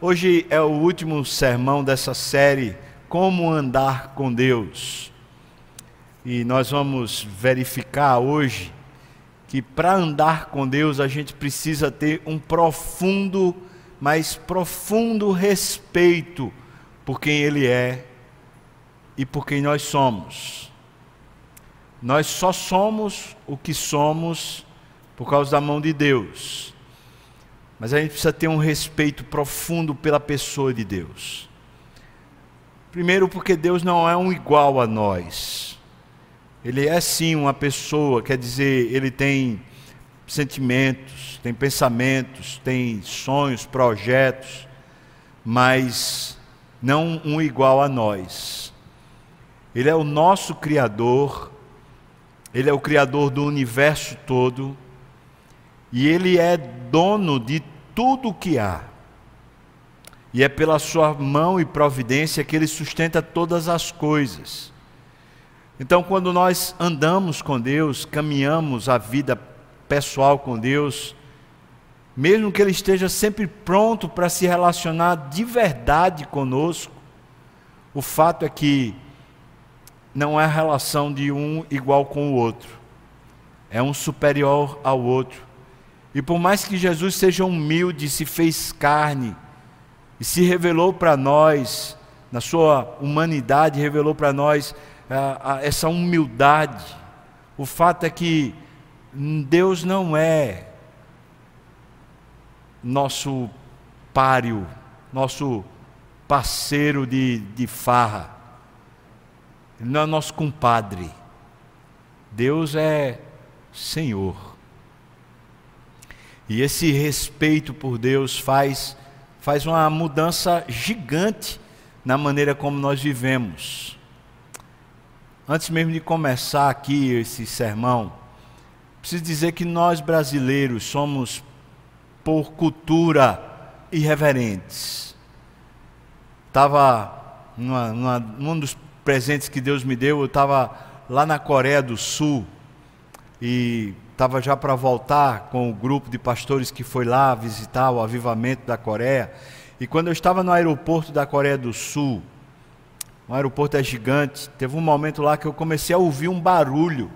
hoje é o último sermão dessa série Como Andar com Deus. E nós vamos verificar hoje que para andar com Deus a gente precisa ter um profundo, mas profundo respeito por quem Ele é e por quem nós somos. Nós só somos o que somos por causa da mão de Deus. Mas a gente precisa ter um respeito profundo pela pessoa de Deus. Primeiro, porque Deus não é um igual a nós. Ele é sim uma pessoa, quer dizer, ele tem sentimentos, tem pensamentos, tem sonhos, projetos, mas não um igual a nós. Ele é o nosso Criador, ele é o Criador do universo todo e Ele é dono de tudo o que há. E é pela Sua mão e providência que Ele sustenta todas as coisas. Então, quando nós andamos com Deus, caminhamos a vida pessoal com Deus, mesmo que Ele esteja sempre pronto para se relacionar de verdade conosco, o fato é que não é a relação de um igual com o outro, é um superior ao outro. E por mais que Jesus seja humilde, se fez carne e se revelou para nós, na sua humanidade, revelou para nós essa humildade. O fato é que Deus não é nosso páreo, nosso parceiro de, de farra. Ele não é nosso compadre. Deus é Senhor. E esse respeito por Deus faz, faz uma mudança gigante na maneira como nós vivemos. Antes mesmo de começar aqui esse sermão, preciso dizer que nós brasileiros somos, por cultura, irreverentes. Estava num dos presentes que Deus me deu, eu estava lá na Coreia do Sul e estava já para voltar com o grupo de pastores que foi lá visitar o avivamento da Coreia. E quando eu estava no aeroporto da Coreia do Sul, o aeroporto é gigante, teve um momento lá que eu comecei a ouvir um barulho.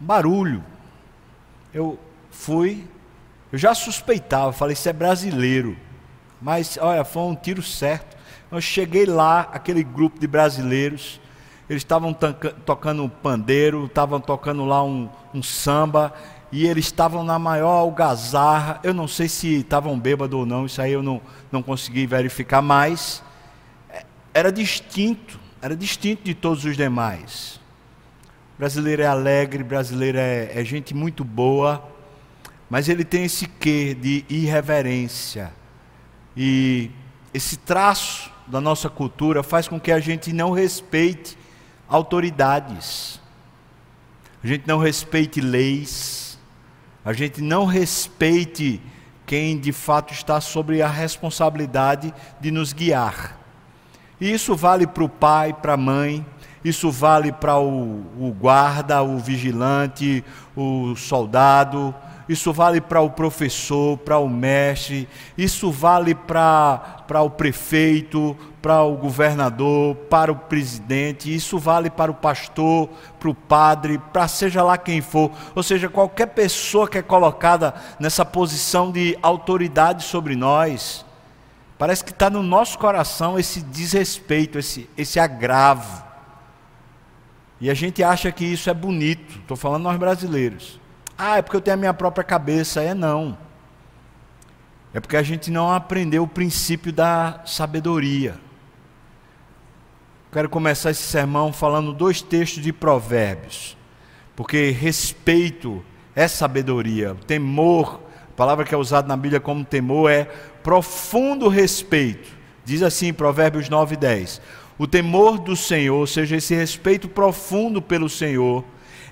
Um barulho. Eu fui, eu já suspeitava, falei, isso é brasileiro. Mas, olha, foi um tiro certo. Eu cheguei lá, aquele grupo de brasileiros, eles estavam tocando um pandeiro, estavam tocando lá um, um samba, e eles estavam na maior algazarra. Eu não sei se estavam bêbados ou não, isso aí eu não, não consegui verificar, mas é, era distinto, era distinto de todos os demais. O brasileiro é alegre, brasileiro é, é gente muito boa, mas ele tem esse quê de irreverência. E esse traço da nossa cultura faz com que a gente não respeite autoridades, a gente não respeite leis, a gente não respeite quem de fato está sobre a responsabilidade de nos guiar. E isso vale para o pai, para a mãe, isso vale para o, o guarda, o vigilante, o soldado, isso vale para o professor, para o mestre, isso vale para, o prefeito, para o governador, para o presidente, isso vale para o pastor, para o padre, para seja lá quem for, ou seja, qualquer pessoa que é colocada nessa posição de autoridade sobre nós, parece que está no nosso coração esse desrespeito, esse, esse agravo. E a gente acha que isso é bonito, estou falando nós brasileiros. Ah, é porque eu tenho a minha própria cabeça. É não. É porque a gente não aprendeu o princípio da sabedoria. Quero começar esse sermão falando dois textos de Provérbios. Porque respeito é sabedoria. Temor, a palavra que é usada na Bíblia como temor é profundo respeito. Diz assim Provérbios 9 e 10. O temor do Senhor, ou seja, esse respeito profundo pelo Senhor,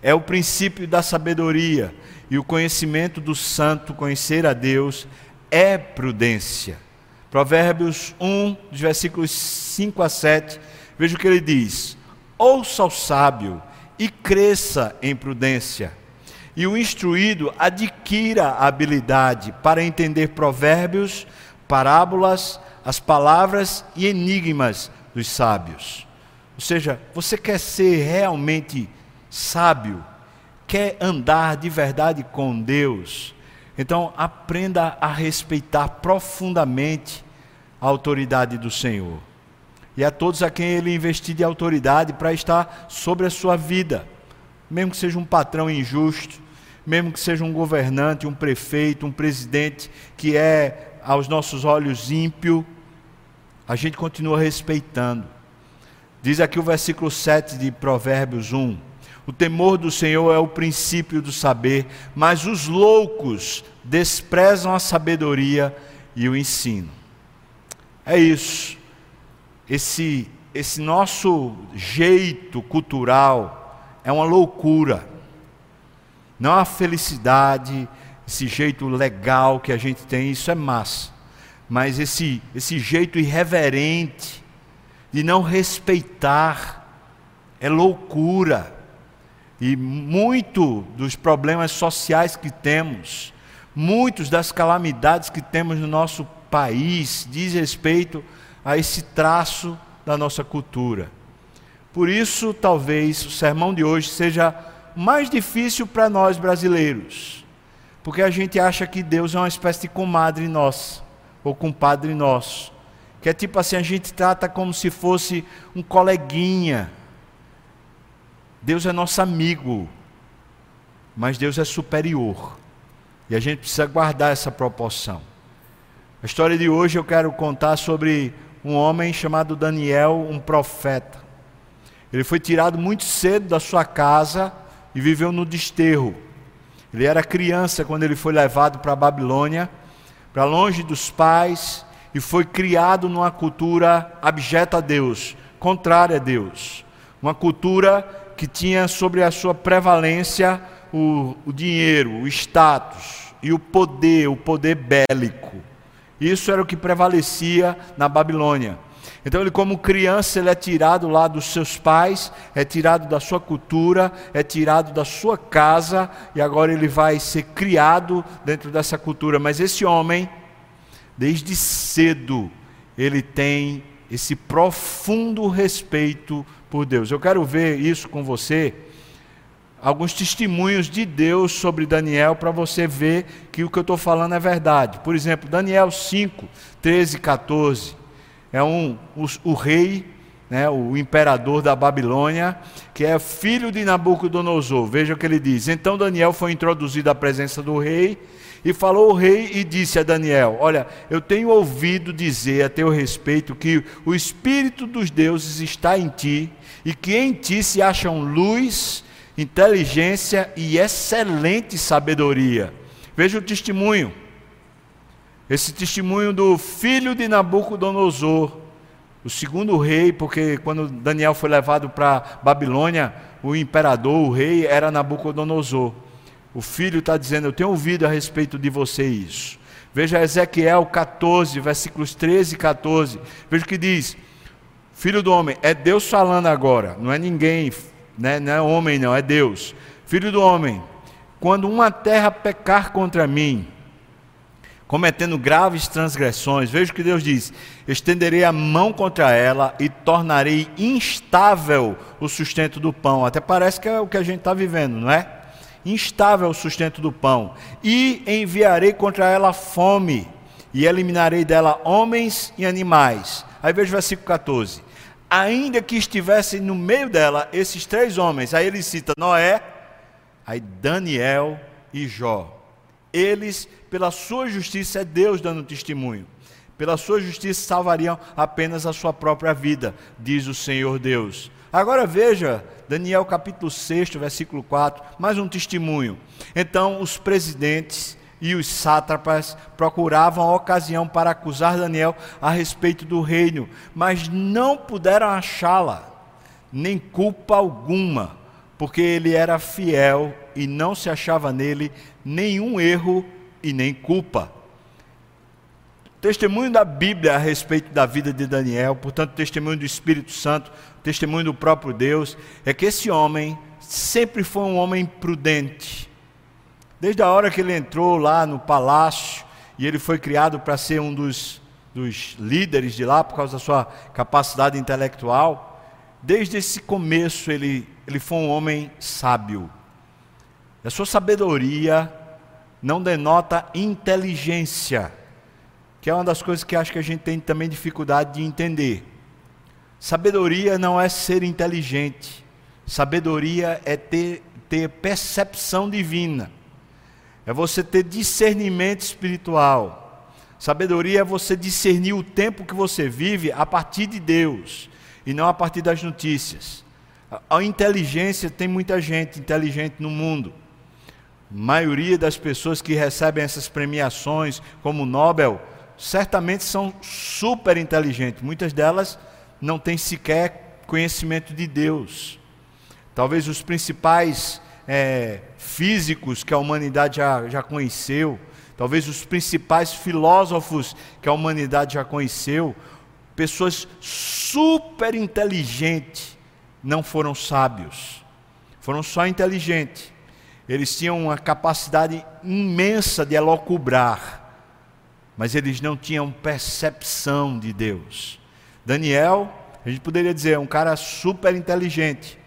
é o princípio da sabedoria e o conhecimento do santo, conhecer a Deus, é prudência. Provérbios 1, dos versículos 5 a 7, veja o que ele diz: Ouça o sábio e cresça em prudência, e o instruído adquira habilidade para entender provérbios, parábolas, as palavras e enigmas dos sábios. Ou seja, você quer ser realmente sábio, quer andar de verdade com Deus, então aprenda a respeitar profundamente a autoridade do Senhor. E a todos a quem ele investir de autoridade para estar sobre a sua vida, mesmo que seja um patrão injusto, mesmo que seja um governante, um prefeito, um presidente que é aos nossos olhos ímpio, a gente continua respeitando. Diz aqui o versículo 7 de Provérbios 1: O temor do Senhor é o princípio do saber, mas os loucos desprezam a sabedoria e o ensino. É isso. Esse, esse nosso jeito cultural é uma loucura. Não a felicidade, esse jeito legal que a gente tem, isso é massa. Mas esse, esse jeito irreverente de não respeitar é loucura. E muito dos problemas sociais que temos, muitas das calamidades que temos no nosso país diz respeito a esse traço da nossa cultura. Por isso, talvez o sermão de hoje seja mais difícil para nós brasileiros, porque a gente acha que Deus é uma espécie de comadre nossa, ou compadre nosso, que é tipo assim, a gente trata como se fosse um coleguinha. Deus é nosso amigo, mas Deus é superior, e a gente precisa guardar essa proporção. A história de hoje eu quero contar sobre um homem chamado Daniel, um profeta. Ele foi tirado muito cedo da sua casa e viveu no desterro. Ele era criança quando ele foi levado para a Babilônia, para longe dos pais, e foi criado numa cultura abjeta a Deus, contrária a Deus. Uma cultura que tinha sobre a sua prevalência o, o dinheiro, o status e o poder, o poder bélico. Isso era o que prevalecia na Babilônia. Então ele como criança ele é tirado lá dos seus pais, é tirado da sua cultura, é tirado da sua casa e agora ele vai ser criado dentro dessa cultura. Mas esse homem, desde cedo, ele tem esse profundo respeito por Deus. Eu quero ver isso com você alguns testemunhos de Deus sobre Daniel para você ver que o que eu estou falando é verdade. Por exemplo, Daniel 5, 13 e 14. É um, o, o rei, né, o imperador da Babilônia, que é filho de Nabucodonosor. Veja o que ele diz. Então Daniel foi introduzido à presença do rei. E falou o rei e disse a Daniel: Olha, eu tenho ouvido dizer a teu respeito que o Espírito dos deuses está em ti, e que em ti se acham luz inteligência e excelente sabedoria. Veja o testemunho. Esse testemunho do filho de Nabucodonosor, o segundo rei, porque quando Daniel foi levado para Babilônia, o imperador, o rei, era Nabucodonosor. O filho está dizendo: Eu tenho ouvido a respeito de você isso. Veja Ezequiel 14, versículos 13 e 14. Veja o que diz: Filho do homem, é Deus falando agora, não é ninguém né? não é homem, não, é Deus. Filho do homem, quando uma terra pecar contra mim, cometendo graves transgressões, veja o que Deus diz: estenderei a mão contra ela e tornarei instável o sustento do pão. Até parece que é o que a gente está vivendo, não é? Instável o sustento do pão. E enviarei contra ela fome, e eliminarei dela homens e animais. Aí veja o versículo 14 ainda que estivessem no meio dela esses três homens, aí ele cita Noé, aí Daniel e Jó. Eles, pela sua justiça, é Deus dando testemunho. Pela sua justiça salvariam apenas a sua própria vida, diz o Senhor Deus. Agora veja, Daniel capítulo 6, versículo 4, mais um testemunho. Então os presidentes e os sátrapas procuravam a ocasião para acusar Daniel a respeito do reino, mas não puderam achá-la, nem culpa alguma, porque ele era fiel e não se achava nele nenhum erro e nem culpa. Testemunho da Bíblia a respeito da vida de Daniel, portanto, testemunho do Espírito Santo, testemunho do próprio Deus, é que esse homem sempre foi um homem prudente Desde a hora que ele entrou lá no palácio e ele foi criado para ser um dos dos líderes de lá, por causa da sua capacidade intelectual. Desde esse começo, ele, ele foi um homem sábio. A sua sabedoria não denota inteligência, que é uma das coisas que acho que a gente tem também dificuldade de entender. Sabedoria não é ser inteligente, sabedoria é ter, ter percepção divina é você ter discernimento espiritual. Sabedoria é você discernir o tempo que você vive a partir de Deus e não a partir das notícias. A inteligência tem muita gente inteligente no mundo. A maioria das pessoas que recebem essas premiações, como o Nobel, certamente são super inteligentes. Muitas delas não têm sequer conhecimento de Deus. Talvez os principais é, físicos que a humanidade já, já conheceu, talvez os principais filósofos que a humanidade já conheceu, pessoas super inteligentes, não foram sábios, foram só inteligentes. Eles tinham uma capacidade imensa de elocubrar, mas eles não tinham percepção de Deus. Daniel, a gente poderia dizer, é um cara super inteligente,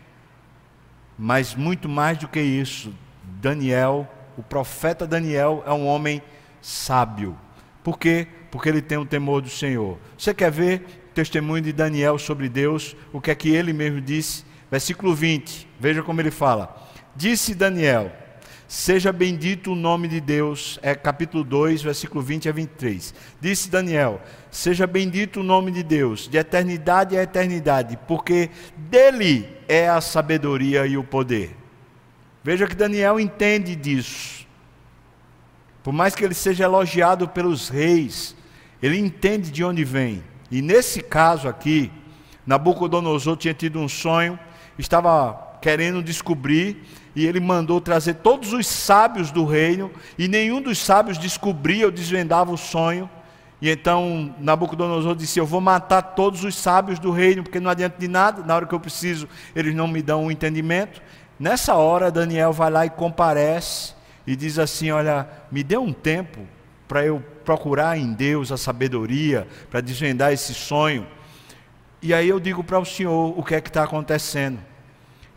mas muito mais do que isso, Daniel, o profeta Daniel, é um homem sábio. Por quê? Porque ele tem o temor do Senhor. Você quer ver o testemunho de Daniel sobre Deus? O que é que ele mesmo disse? Versículo 20, veja como ele fala. Disse Daniel: Seja bendito o nome de Deus, é capítulo 2, versículo 20 a 23. Disse Daniel: Seja bendito o nome de Deus, de eternidade a eternidade, porque dele é a sabedoria e o poder. Veja que Daniel entende disso. Por mais que ele seja elogiado pelos reis, ele entende de onde vem. E nesse caso aqui, Nabucodonosor tinha tido um sonho, estava querendo descobrir e ele mandou trazer todos os sábios do reino, e nenhum dos sábios descobria ou desvendava o sonho. E então Nabucodonosor disse: Eu vou matar todos os sábios do reino, porque não adianta de nada, na hora que eu preciso, eles não me dão o um entendimento. Nessa hora, Daniel vai lá e comparece e diz assim: Olha, me dê um tempo para eu procurar em Deus a sabedoria, para desvendar esse sonho. E aí eu digo para o senhor o que é que está acontecendo.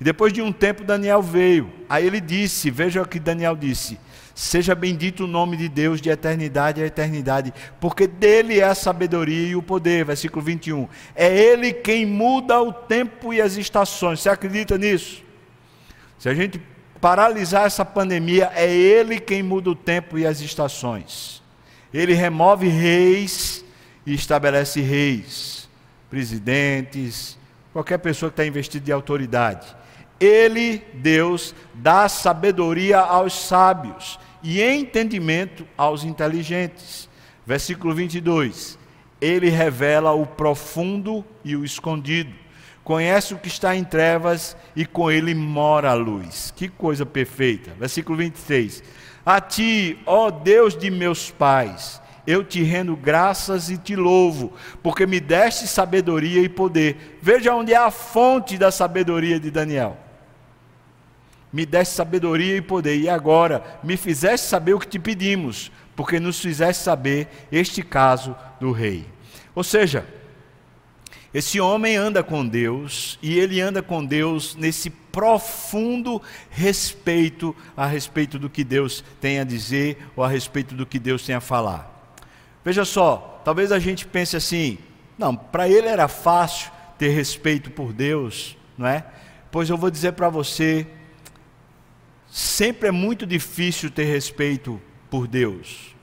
E depois de um tempo, Daniel veio. Aí ele disse: Veja o que Daniel disse. Seja bendito o nome de Deus de eternidade a eternidade, porque dele é a sabedoria e o poder. Versículo 21. É ele quem muda o tempo e as estações. Você acredita nisso? Se a gente paralisar essa pandemia, é ele quem muda o tempo e as estações. Ele remove reis e estabelece reis, presidentes, qualquer pessoa que está investida de autoridade. Ele, Deus, dá sabedoria aos sábios e entendimento aos inteligentes. Versículo 22. Ele revela o profundo e o escondido. Conhece o que está em trevas e com ele mora a luz. Que coisa perfeita. Versículo 23. A ti, ó Deus de meus pais, eu te rendo graças e te louvo, porque me deste sabedoria e poder. Veja onde é a fonte da sabedoria de Daniel me deste sabedoria e poder, e agora me fizeste saber o que te pedimos, porque nos fizeste saber este caso do rei. Ou seja, esse homem anda com Deus e ele anda com Deus nesse profundo respeito a respeito do que Deus tem a dizer ou a respeito do que Deus tem a falar. Veja só, talvez a gente pense assim: não, para ele era fácil ter respeito por Deus, não é? Pois eu vou dizer para você sempre é muito difícil ter respeito por Deus.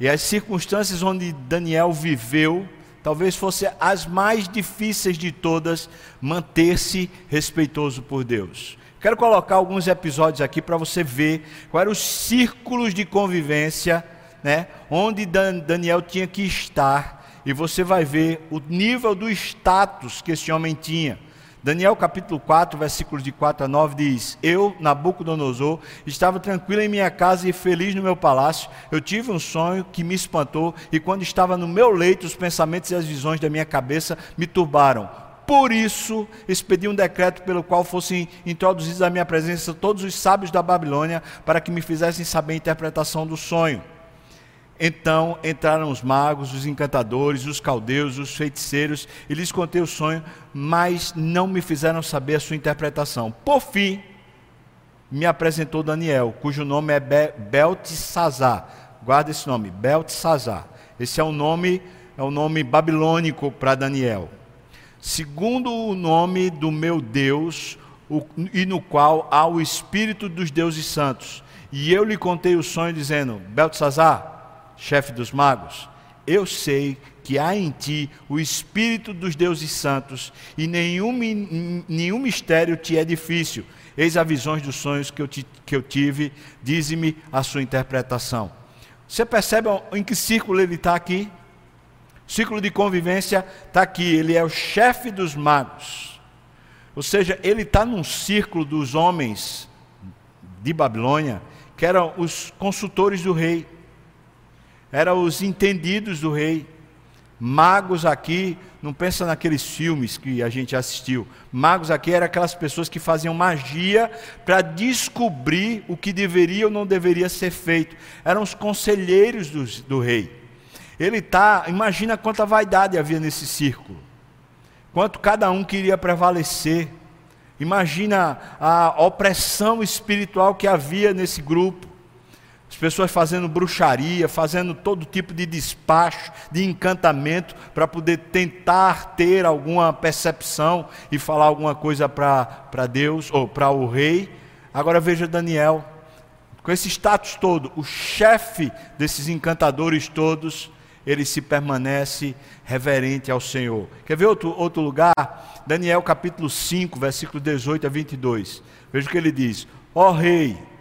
E as circunstâncias onde Daniel viveu, talvez fossem as mais difíceis de todas, manter-se respeitoso por Deus. Quero colocar alguns episódios aqui para você ver quais eram os círculos de convivência, né, onde Daniel tinha que estar, e você vai ver o nível do status que esse homem tinha. Daniel capítulo 4, versículos de 4 a 9 diz: Eu, Nabucodonosor, estava tranquilo em minha casa e feliz no meu palácio. Eu tive um sonho que me espantou, e quando estava no meu leito, os pensamentos e as visões da minha cabeça me turbaram. Por isso, expedi um decreto pelo qual fossem introduzidos à minha presença todos os sábios da Babilônia, para que me fizessem saber a interpretação do sonho. Então entraram os magos, os encantadores, os caldeus, os feiticeiros, e lhes contei o sonho, mas não me fizeram saber a sua interpretação. Por fim, me apresentou Daniel, cujo nome é Beltesazar. Guarda esse nome, Beltesazar. Esse é o nome, é o nome babilônico para Daniel. Segundo o nome do meu Deus, o, e no qual há o espírito dos deuses santos. E eu lhe contei o sonho dizendo: Beltesazar, chefe dos magos, eu sei que há em ti o Espírito dos deuses santos, e nenhum, nenhum mistério te é difícil. Eis as visões dos sonhos que eu, te, que eu tive, dize-me a sua interpretação. Você percebe em que círculo ele está aqui? O círculo de convivência está aqui, ele é o chefe dos magos. Ou seja, ele está num círculo dos homens de Babilônia, que eram os consultores do rei eram os entendidos do rei. Magos aqui, não pensa naqueles filmes que a gente assistiu. Magos aqui eram aquelas pessoas que faziam magia para descobrir o que deveria ou não deveria ser feito. Eram os conselheiros do, do rei. Ele está, imagina quanta vaidade havia nesse círculo. Quanto cada um queria prevalecer. Imagina a opressão espiritual que havia nesse grupo. As pessoas fazendo bruxaria, fazendo todo tipo de despacho, de encantamento, para poder tentar ter alguma percepção e falar alguma coisa para Deus ou para o rei. Agora veja Daniel, com esse status todo, o chefe desses encantadores todos, ele se permanece reverente ao Senhor. Quer ver outro, outro lugar? Daniel capítulo 5, versículo 18 a 22. Veja o que ele diz: Ó oh, rei,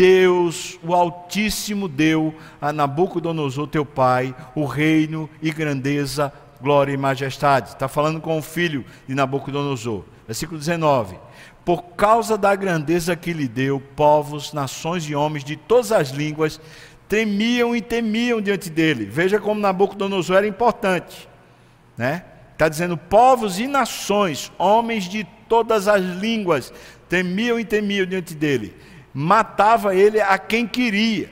Deus, o Altíssimo, deu a Nabucodonosor, teu pai, o reino e grandeza, glória e majestade. Está falando com o filho de Nabucodonosor. Versículo 19. Por causa da grandeza que lhe deu, povos, nações e homens de todas as línguas temiam e temiam diante dele. Veja como Nabucodonosor era importante. Né? Está dizendo povos e nações, homens de todas as línguas, temiam e temiam diante dele matava ele a quem queria,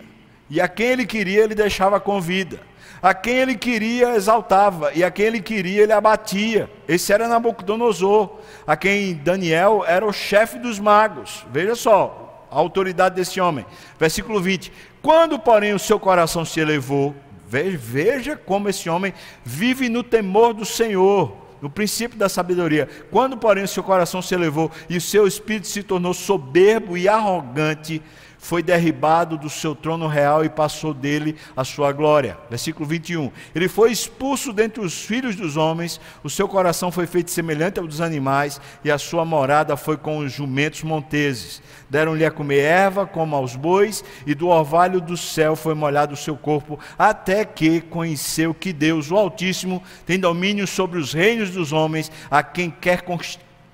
e a quem ele queria ele deixava com vida. A quem ele queria exaltava, e a quem ele queria ele abatia. Esse era Nabucodonosor, a quem Daniel era o chefe dos magos. Veja só a autoridade desse homem. Versículo 20: Quando, porém, o seu coração se elevou, veja como esse homem vive no temor do Senhor no princípio da sabedoria. Quando, porém, o seu coração se elevou e o seu espírito se tornou soberbo e arrogante, foi derribado do seu trono real e passou dele a sua glória. Versículo 21. Ele foi expulso dentre os filhos dos homens, o seu coração foi feito semelhante ao dos animais, e a sua morada foi com os jumentos monteses. Deram-lhe a comer erva como aos bois, e do orvalho do céu foi molhado o seu corpo, até que conheceu que Deus, o Altíssimo, tem domínio sobre os reinos dos homens, a quem quer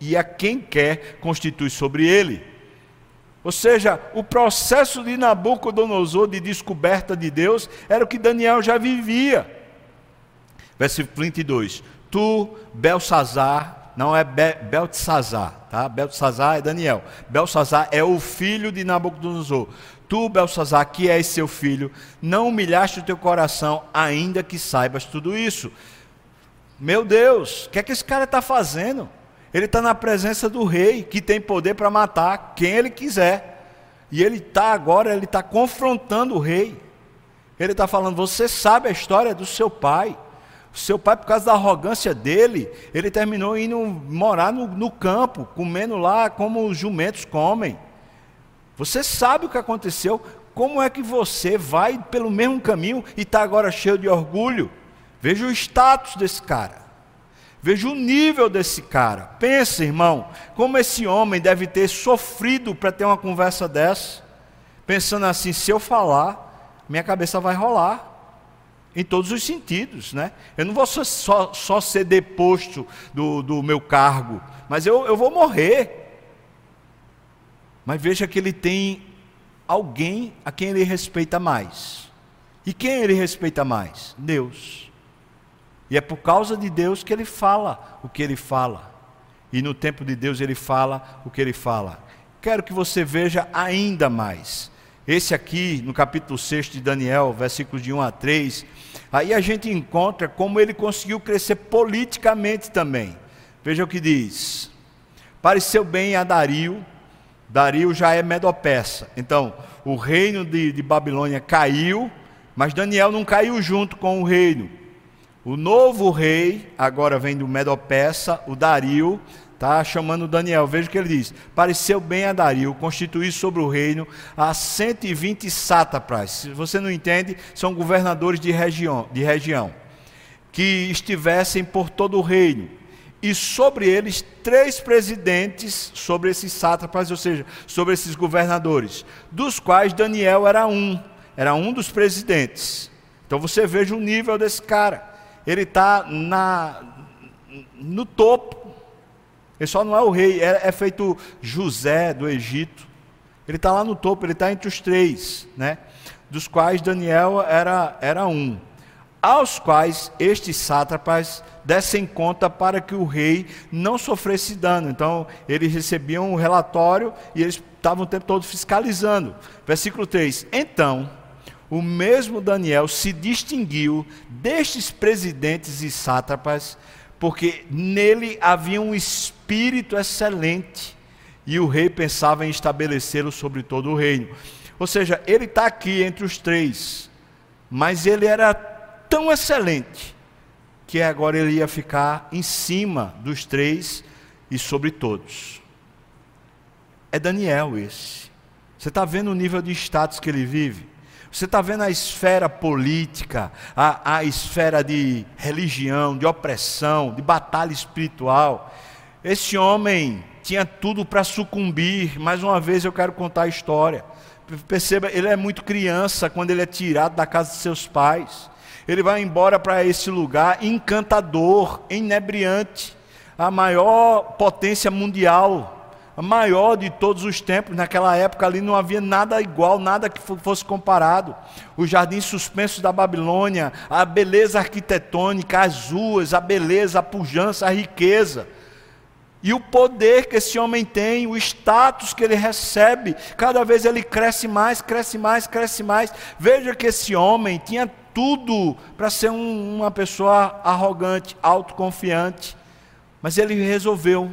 e a quem quer constitui sobre ele. Ou seja, o processo de Nabucodonosor de descoberta de Deus era o que Daniel já vivia. Versículo 22. Tu, Belsazar, não é Be Beltesazar, tá? Beltesazar é Daniel. Belsazar é o filho de Nabucodonosor. Tu, Belsazar, que és seu filho, não humilhaste o teu coração, ainda que saibas tudo isso. Meu Deus, o que é que esse cara está fazendo? Ele está na presença do rei, que tem poder para matar quem ele quiser. E ele está agora, ele está confrontando o rei. Ele está falando: Você sabe a história do seu pai. Seu pai, por causa da arrogância dele, ele terminou indo morar no, no campo, comendo lá como os jumentos comem. Você sabe o que aconteceu? Como é que você vai pelo mesmo caminho e está agora cheio de orgulho? Veja o status desse cara. Veja o nível desse cara. Pensa, irmão, como esse homem deve ter sofrido para ter uma conversa dessa. Pensando assim, se eu falar, minha cabeça vai rolar. Em todos os sentidos, né? Eu não vou só, só ser deposto do, do meu cargo, mas eu, eu vou morrer. Mas veja que ele tem alguém a quem ele respeita mais. E quem ele respeita mais? Deus. E é por causa de Deus que ele fala o que ele fala. E no tempo de Deus ele fala o que ele fala. Quero que você veja ainda mais Esse aqui, no capítulo 6 de Daniel, versículos de 1 a 3, aí a gente encontra como ele conseguiu crescer politicamente também. Veja o que diz. Pareceu bem a Dario, Dario já é Medopeça. Então, o reino de, de Babilônia caiu, mas Daniel não caiu junto com o reino. O novo rei, agora vem do Medopeça, o Dario, Está chamando Daniel, veja o que ele diz. Pareceu bem a Dario constituir sobre o reino a 120 sátrapas. Se você não entende, são governadores de região, de região que estivessem por todo o reino. E sobre eles, três presidentes sobre esses sátrapas, ou seja, sobre esses governadores, dos quais Daniel era um, era um dos presidentes. Então você veja o nível desse cara. Ele está no topo ele só não é o rei, é, é feito José do Egito. Ele está lá no topo, ele está entre os três, né? dos quais Daniel era, era um. Aos quais estes sátrapas dessem conta para que o rei não sofresse dano. Então, eles recebiam um relatório e eles estavam o tempo todo fiscalizando. Versículo 3: Então, o mesmo Daniel se distinguiu destes presidentes e sátrapas porque nele havia um espírito excelente e o rei pensava em estabelecê-lo sobre todo o reino. Ou seja, ele está aqui entre os três, mas ele era tão excelente que agora ele ia ficar em cima dos três e sobre todos. É Daniel esse. Você está vendo o nível de status que ele vive? Você está vendo a esfera política, a, a esfera de religião, de opressão, de batalha espiritual. Esse homem tinha tudo para sucumbir. Mais uma vez eu quero contar a história. Perceba, ele é muito criança quando ele é tirado da casa de seus pais. Ele vai embora para esse lugar encantador, inebriante, a maior potência mundial maior de todos os tempos. Naquela época ali não havia nada igual, nada que fosse comparado. Os jardins suspensos da Babilônia, a beleza arquitetônica, as ruas, a beleza, a pujança, a riqueza. E o poder que esse homem tem, o status que ele recebe, cada vez ele cresce mais, cresce mais, cresce mais. Veja que esse homem tinha tudo para ser um, uma pessoa arrogante, autoconfiante, mas ele resolveu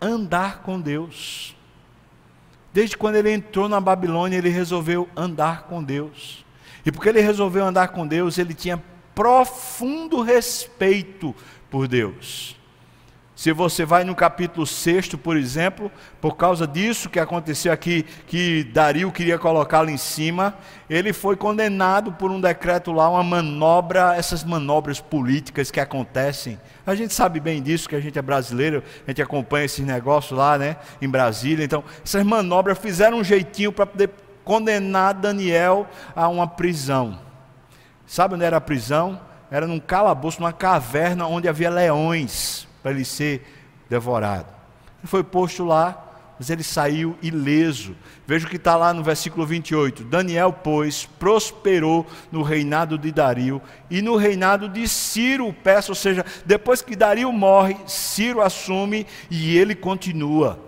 andar com Deus. Desde quando ele entrou na Babilônia, ele resolveu andar com Deus. E porque ele resolveu andar com Deus, ele tinha profundo respeito por Deus. Se você vai no capítulo 6, por exemplo, por causa disso que aconteceu aqui, que Dario queria colocá-lo em cima, ele foi condenado por um decreto lá, uma manobra, essas manobras políticas que acontecem. A gente sabe bem disso, que a gente é brasileiro, a gente acompanha esses negócios lá, né, em Brasília. Então, essas manobras fizeram um jeitinho para poder condenar Daniel a uma prisão. Sabe onde era a prisão? Era num calabouço, numa caverna onde havia leões para ele ser devorado. Ele foi posto lá, mas ele saiu ileso. Veja o que está lá no versículo 28. Daniel, pois, prosperou no reinado de Dario e no reinado de Ciro, peço, ou seja, depois que Dario morre, Ciro assume e ele continua.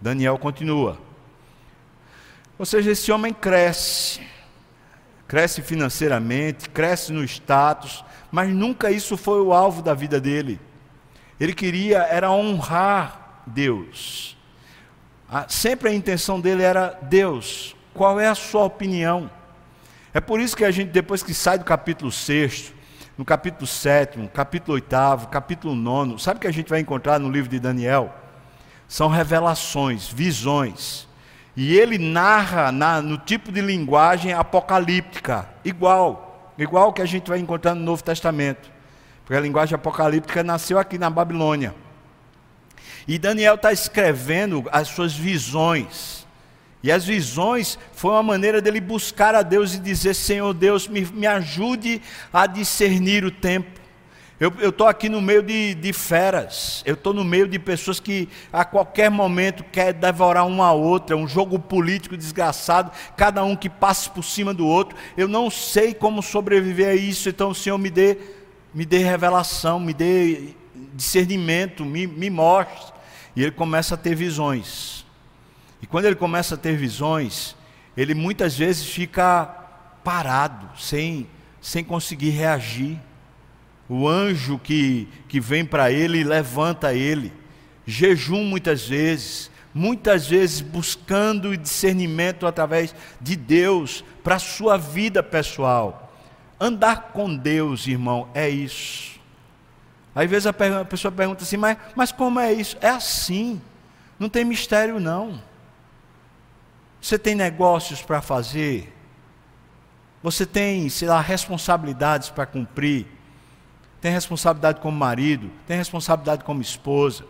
Daniel continua. Ou seja, esse homem cresce, cresce financeiramente, cresce no status, mas nunca isso foi o alvo da vida dele. Ele queria era honrar Deus. Sempre a intenção dele era Deus. Qual é a sua opinião? É por isso que a gente depois que sai do capítulo 6, no capítulo 7, capítulo 8, capítulo 9, sabe o que a gente vai encontrar no livro de Daniel? São revelações, visões. E ele narra na, no tipo de linguagem apocalíptica, igual, igual que a gente vai encontrar no Novo Testamento. Porque a linguagem apocalíptica nasceu aqui na Babilônia. E Daniel está escrevendo as suas visões. E as visões foi uma maneira dele buscar a Deus e dizer: Senhor Deus, me, me ajude a discernir o tempo. Eu estou aqui no meio de, de feras, eu estou no meio de pessoas que a qualquer momento quer devorar uma a outra, um jogo político desgraçado, cada um que passe por cima do outro. Eu não sei como sobreviver a isso, então o Senhor me dê me dê revelação, me dê discernimento, me, me mostre. E ele começa a ter visões. E quando ele começa a ter visões, ele muitas vezes fica parado, sem, sem conseguir reagir. O anjo que, que vem para ele levanta ele. Jejum muitas vezes, muitas vezes buscando discernimento através de Deus para a sua vida pessoal. Andar com Deus, irmão, é isso. Às vezes a pessoa pergunta assim, mas, mas como é isso? É assim, não tem mistério não. Você tem negócios para fazer, você tem, sei lá, responsabilidades para cumprir, tem responsabilidade como marido, tem responsabilidade como esposa,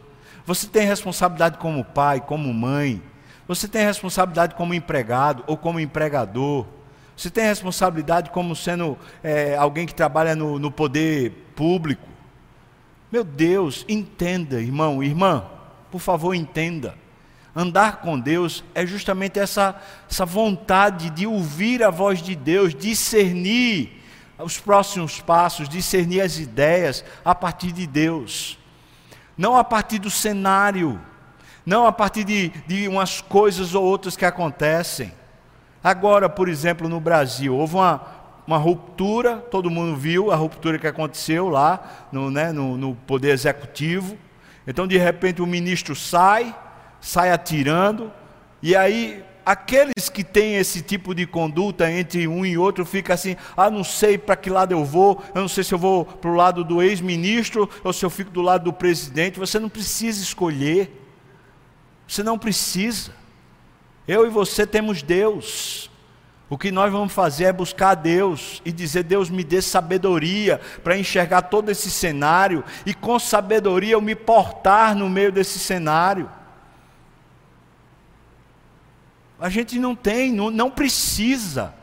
você tem responsabilidade como pai, como mãe, você tem responsabilidade como empregado ou como empregador, você tem responsabilidade como sendo é, alguém que trabalha no, no poder público. Meu Deus, entenda, irmão, irmã, por favor, entenda. Andar com Deus é justamente essa, essa vontade de ouvir a voz de Deus, discernir os próximos passos, discernir as ideias a partir de Deus, não a partir do cenário, não a partir de, de umas coisas ou outras que acontecem. Agora, por exemplo, no Brasil, houve uma, uma ruptura, todo mundo viu a ruptura que aconteceu lá no, né, no, no Poder Executivo. Então, de repente, o ministro sai, sai atirando, e aí aqueles que têm esse tipo de conduta entre um e outro fica assim: ah, não sei para que lado eu vou, eu não sei se eu vou para o lado do ex-ministro ou se eu fico do lado do presidente. Você não precisa escolher, você não precisa. Eu e você temos Deus. O que nós vamos fazer é buscar a Deus e dizer: Deus me dê sabedoria para enxergar todo esse cenário e com sabedoria eu me portar no meio desse cenário. A gente não tem, não, não precisa.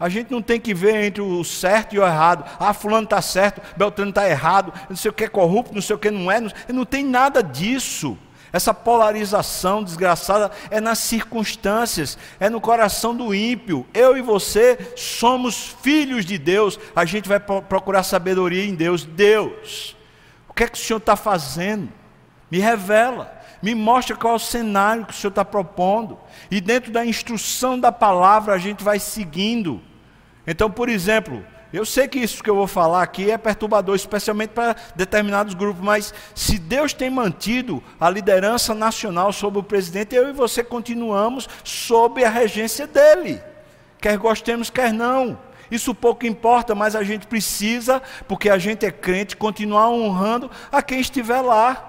A gente não tem que ver entre o certo e o errado. Ah, fulano está certo, Beltrano está errado, não sei o que é corrupto, não sei o que não é. Não, não tem nada disso. Essa polarização desgraçada é nas circunstâncias, é no coração do ímpio. Eu e você somos filhos de Deus, a gente vai procurar sabedoria em Deus. Deus, o que é que o Senhor está fazendo? Me revela. Me mostra qual é o cenário que o Senhor está propondo. E dentro da instrução da palavra a gente vai seguindo. Então, por exemplo, eu sei que isso que eu vou falar aqui é perturbador, especialmente para determinados grupos, mas se Deus tem mantido a liderança nacional sobre o presidente, eu e você continuamos sob a regência dele. Quer gostemos, quer não. Isso pouco importa, mas a gente precisa, porque a gente é crente, continuar honrando a quem estiver lá.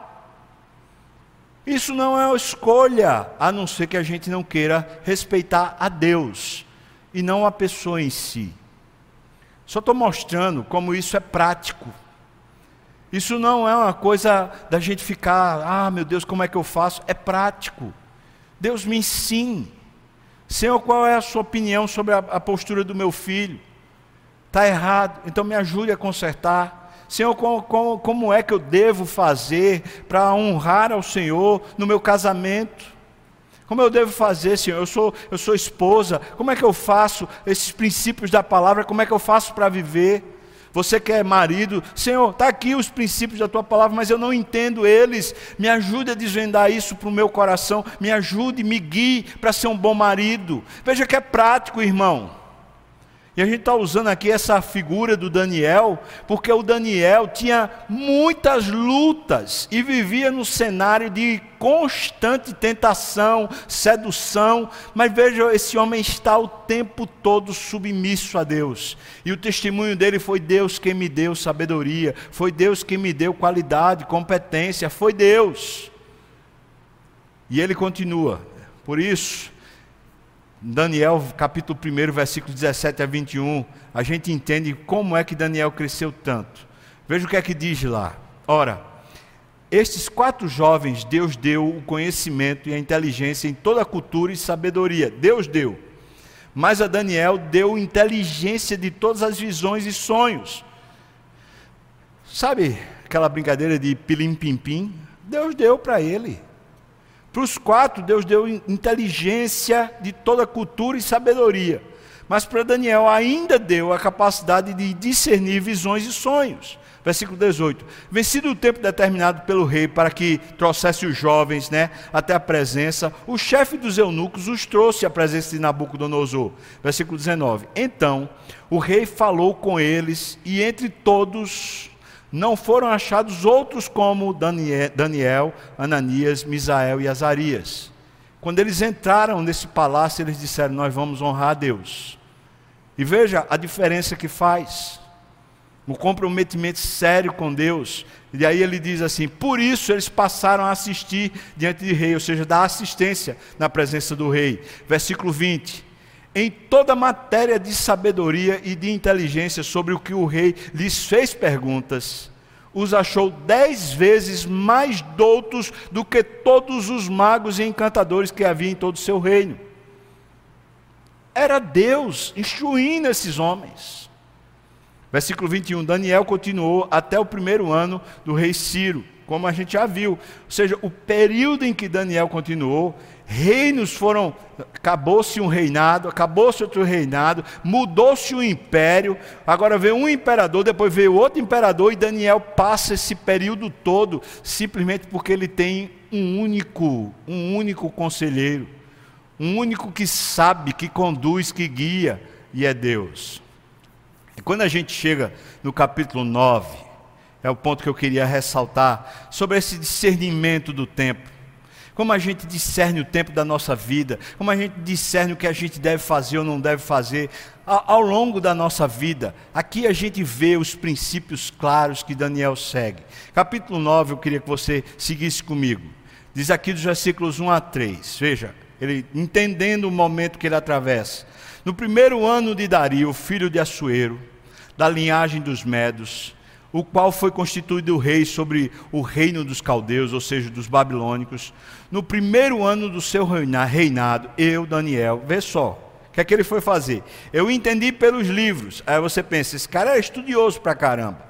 Isso não é uma escolha, a não ser que a gente não queira respeitar a Deus e não a pessoa em si. Só estou mostrando como isso é prático. Isso não é uma coisa da gente ficar, ah meu Deus, como é que eu faço? É prático. Deus me ensine. Senhor, qual é a sua opinião sobre a, a postura do meu filho? Está errado, então me ajude a consertar. Senhor, como, como, como é que eu devo fazer para honrar ao Senhor no meu casamento? Como eu devo fazer, Senhor? Eu sou, eu sou esposa. Como é que eu faço esses princípios da palavra? Como é que eu faço para viver? Você que é marido, Senhor, está aqui os princípios da tua palavra, mas eu não entendo eles. Me ajude a desvendar isso para o meu coração. Me ajude, me guie para ser um bom marido. Veja que é prático, irmão. E a gente está usando aqui essa figura do Daniel, porque o Daniel tinha muitas lutas e vivia no cenário de constante tentação, sedução, mas veja, esse homem está o tempo todo submisso a Deus. E o testemunho dele foi Deus quem me deu sabedoria, foi Deus quem me deu qualidade, competência, foi Deus. E ele continua. Por isso, Daniel, capítulo 1, versículo 17 a 21, a gente entende como é que Daniel cresceu tanto. Veja o que é que diz lá. Ora, estes quatro jovens Deus deu o conhecimento e a inteligência em toda a cultura e sabedoria. Deus deu. Mas a Daniel deu inteligência de todas as visões e sonhos. Sabe aquela brincadeira de pilim-pim-pim? Deus deu para ele. Para os quatro, Deus deu inteligência de toda cultura e sabedoria. mas para Daniel ainda deu a capacidade de discernir visões e sonhos. Versículo 18: Vencido o tempo determinado pelo rei para que trouxesse os jovens né, até a presença, o chefe dos eunucos os trouxe à presença de Nabucodonosor. Versículo 19: Então o rei falou com eles, e entre todos não foram achados outros como Daniel, Ananias, Misael e Azarias. Quando eles entraram nesse palácio, eles disseram: Nós vamos honrar a Deus. E veja a diferença que faz. Um comprometimento sério com Deus. E aí ele diz assim: Por isso eles passaram a assistir diante de rei, ou seja, dar assistência na presença do rei. Versículo 20 em toda matéria de sabedoria e de inteligência sobre o que o rei lhes fez perguntas, os achou dez vezes mais doutos do que todos os magos e encantadores que havia em todo o seu reino. Era Deus instruindo esses homens. Versículo 21, Daniel continuou até o primeiro ano do rei Ciro, como a gente já viu. Ou seja, o período em que Daniel continuou, reinos foram, acabou-se um reinado, acabou-se outro reinado, mudou-se o um império, agora veio um imperador, depois veio outro imperador, e Daniel passa esse período todo simplesmente porque ele tem um único, um único conselheiro, um único que sabe, que conduz, que guia, e é Deus. E quando a gente chega no capítulo 9, é o ponto que eu queria ressaltar sobre esse discernimento do tempo como a gente discerne o tempo da nossa vida, como a gente discerne o que a gente deve fazer ou não deve fazer ao longo da nossa vida. Aqui a gente vê os princípios claros que Daniel segue. Capítulo 9, eu queria que você seguisse comigo. Diz aqui dos versículos 1 a 3. Veja, ele entendendo o momento que ele atravessa. No primeiro ano de Dario, filho de Assuero, da linhagem dos Medos, o qual foi constituído rei sobre o reino dos caldeus, ou seja, dos babilônicos, no primeiro ano do seu reinado, eu, Daniel, vê só, o que é que ele foi fazer? Eu entendi pelos livros. Aí você pensa, esse cara é estudioso pra caramba.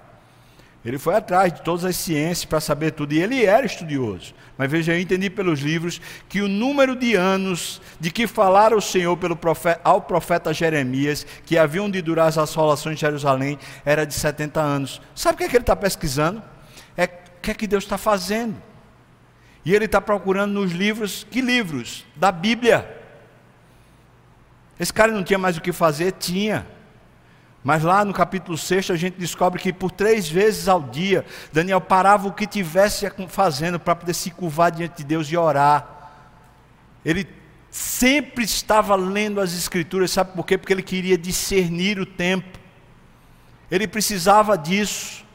Ele foi atrás de todas as ciências para saber tudo, e ele era estudioso. Mas veja, eu entendi pelos livros que o número de anos de que falara o Senhor profeta, ao profeta Jeremias, que haviam de durar as assolações de Jerusalém, era de 70 anos. Sabe o que, é que ele está pesquisando? É o que é que Deus está fazendo. E ele está procurando nos livros, que livros? Da Bíblia. Esse cara não tinha mais o que fazer? Tinha. Mas lá no capítulo 6 a gente descobre que por três vezes ao dia, Daniel parava o que tivesse fazendo para poder se curvar diante de Deus e orar. Ele sempre estava lendo as Escrituras, sabe por quê? Porque ele queria discernir o tempo. Ele precisava disso.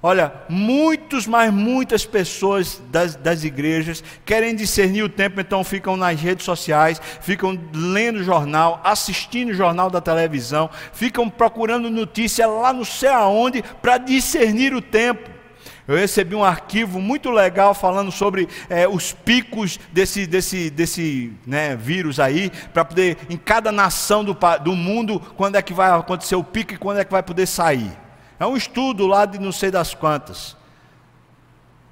Olha, muitos, mas muitas pessoas das, das igrejas querem discernir o tempo, então ficam nas redes sociais, ficam lendo jornal, assistindo jornal da televisão, ficam procurando notícia lá não sei aonde para discernir o tempo. Eu recebi um arquivo muito legal falando sobre é, os picos desse, desse, desse né, vírus aí, para poder, em cada nação do, do mundo, quando é que vai acontecer o pico e quando é que vai poder sair. É um estudo lá de não sei das quantas.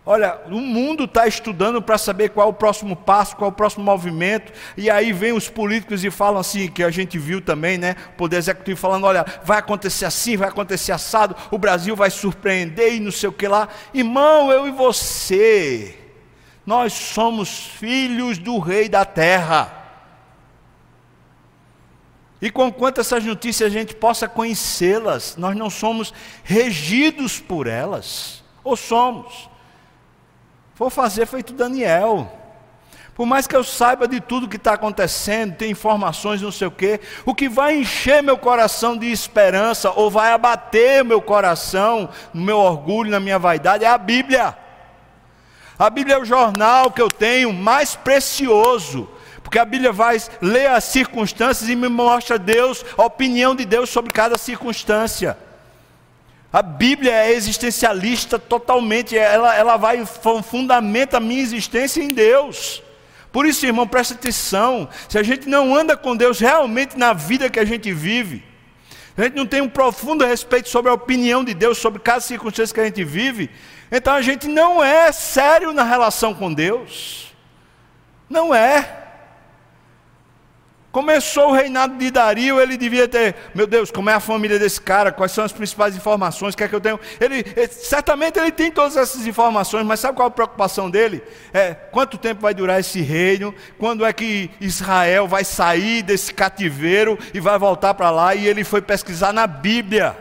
Olha, o mundo está estudando para saber qual é o próximo passo, qual é o próximo movimento, e aí vem os políticos e falam assim, que a gente viu também, né? O Poder Executivo falando: olha, vai acontecer assim, vai acontecer assado, o Brasil vai surpreender e não sei o que lá. Irmão, eu e você, nós somos filhos do Rei da Terra. E com quanto essas notícias a gente possa conhecê-las, nós não somos regidos por elas. Ou somos? Vou fazer feito Daniel. Por mais que eu saiba de tudo que está acontecendo, tem informações, não sei o quê, o que vai encher meu coração de esperança, ou vai abater meu coração, no meu orgulho, na minha vaidade, é a Bíblia. A Bíblia é o jornal que eu tenho mais precioso porque a Bíblia vai ler as circunstâncias e me mostra Deus, a opinião de Deus sobre cada circunstância. A Bíblia é existencialista totalmente, ela, ela vai fundamenta a minha existência em Deus. Por isso, irmão, presta atenção. Se a gente não anda com Deus realmente na vida que a gente vive, a gente não tem um profundo respeito sobre a opinião de Deus sobre cada circunstância que a gente vive, então a gente não é sério na relação com Deus. Não é. Começou o reinado de Dario, ele devia ter, meu Deus, como é a família desse cara, quais são as principais informações, o que é que eu tenho? Ele, ele, certamente ele tem todas essas informações, mas sabe qual a preocupação dele? É quanto tempo vai durar esse reino? Quando é que Israel vai sair desse cativeiro e vai voltar para lá? E ele foi pesquisar na Bíblia.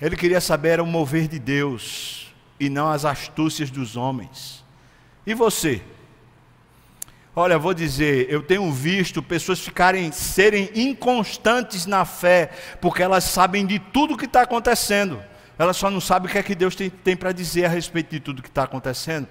Ele queria saber o mover de Deus e não as astúcias dos homens. E você? Olha, vou dizer, eu tenho visto pessoas ficarem, serem inconstantes na fé, porque elas sabem de tudo o que está acontecendo, elas só não sabem o que é que Deus tem, tem para dizer a respeito de tudo que está acontecendo.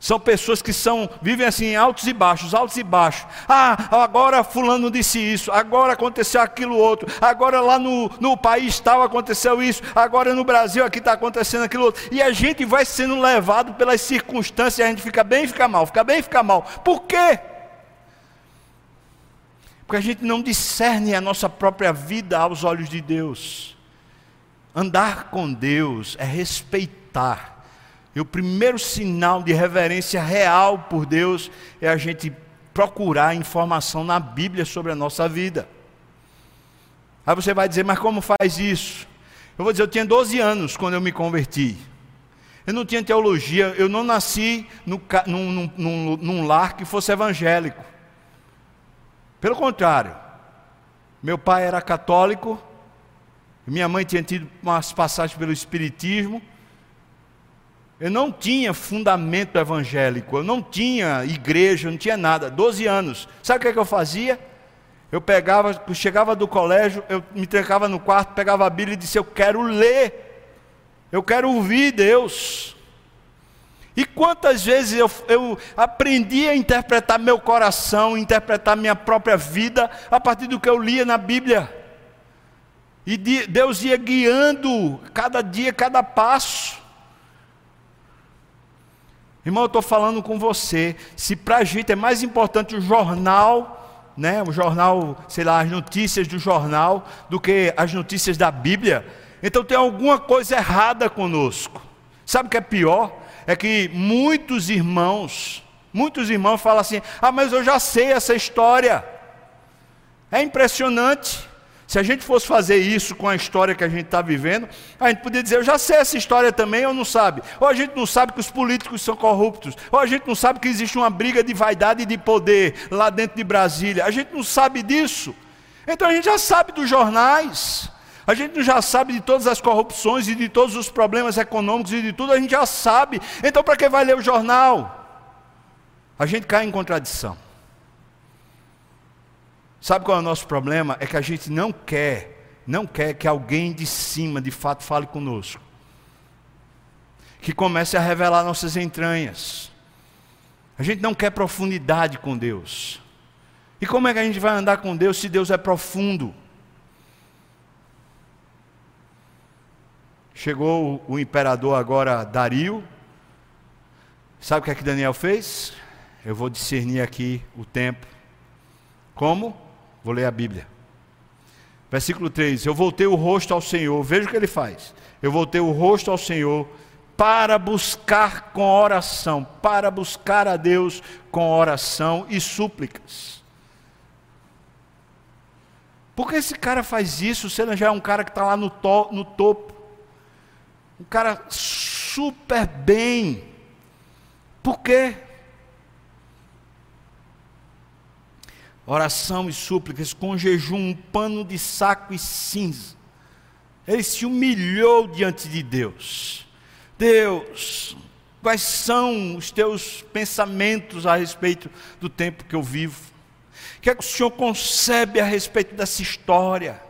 São pessoas que são, vivem assim, altos e baixos, altos e baixos. Ah, agora fulano disse isso, agora aconteceu aquilo outro, agora lá no, no país tal aconteceu isso, agora no Brasil aqui está acontecendo aquilo outro. E a gente vai sendo levado pelas circunstâncias, a gente fica bem e fica mal, fica bem e fica mal. Por quê? Porque a gente não discerne a nossa própria vida aos olhos de Deus. Andar com Deus é respeitar e o primeiro sinal de reverência real por Deus é a gente procurar informação na Bíblia sobre a nossa vida. Aí você vai dizer, mas como faz isso? Eu vou dizer, eu tinha 12 anos quando eu me converti. Eu não tinha teologia, eu não nasci no, num, num, num lar que fosse evangélico. Pelo contrário, meu pai era católico, minha mãe tinha tido umas passagens pelo Espiritismo, eu não tinha fundamento evangélico, eu não tinha igreja, não tinha nada. Doze anos. Sabe o que, é que eu fazia? Eu pegava, chegava do colégio, eu me trancava no quarto, pegava a Bíblia e disse: Eu quero ler, eu quero ouvir Deus. E quantas vezes eu, eu aprendi a interpretar meu coração, interpretar minha própria vida, a partir do que eu lia na Bíblia. E Deus ia guiando cada dia, cada passo. Irmão, eu estou falando com você. Se para a gente é mais importante o jornal, né, o jornal, sei lá, as notícias do jornal, do que as notícias da Bíblia, então tem alguma coisa errada conosco. Sabe o que é pior? É que muitos irmãos, muitos irmãos falam assim: ah, mas eu já sei essa história. É impressionante. Se a gente fosse fazer isso com a história que a gente está vivendo, a gente poderia dizer, eu já sei essa história também, ou não sabe. Ou a gente não sabe que os políticos são corruptos. Ou a gente não sabe que existe uma briga de vaidade e de poder lá dentro de Brasília. A gente não sabe disso. Então a gente já sabe dos jornais. A gente já sabe de todas as corrupções e de todos os problemas econômicos e de tudo, a gente já sabe. Então para que vai ler o jornal? A gente cai em contradição. Sabe qual é o nosso problema? É que a gente não quer, não quer que alguém de cima de fato fale conosco. Que comece a revelar nossas entranhas. A gente não quer profundidade com Deus. E como é que a gente vai andar com Deus se Deus é profundo? Chegou o imperador agora Dario. Sabe o que é que Daniel fez? Eu vou discernir aqui o tempo. Como? Vou ler a Bíblia. Versículo 3: Eu voltei o rosto ao Senhor, veja o que ele faz. Eu voltei o rosto ao Senhor para buscar com oração, para buscar a Deus com oração e súplicas. Por que esse cara faz isso, se ele já é um cara que está lá no, to, no topo? Um cara super bem. Por quê? Oração e súplicas, com jejum, um pano de saco e cinza. Ele se humilhou diante de Deus. Deus, quais são os teus pensamentos a respeito do tempo que eu vivo? O que é que o Senhor concebe a respeito dessa história?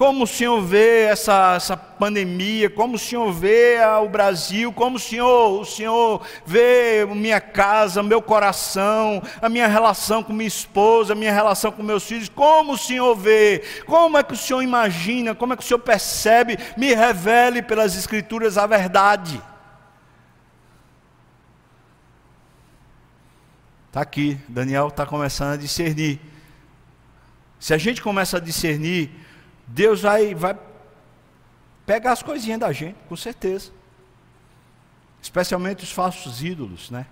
Como o Senhor vê essa, essa pandemia, como o Senhor vê o Brasil, como o Senhor, o Senhor vê minha casa, meu coração, a minha relação com minha esposa, a minha relação com meus filhos, como o Senhor vê, como é que o Senhor imagina, como é que o Senhor percebe, me revele pelas Escrituras a verdade. Está aqui, Daniel está começando a discernir. Se a gente começa a discernir, Deus vai, vai pegar as coisinhas da gente, com certeza. Especialmente os falsos ídolos, né?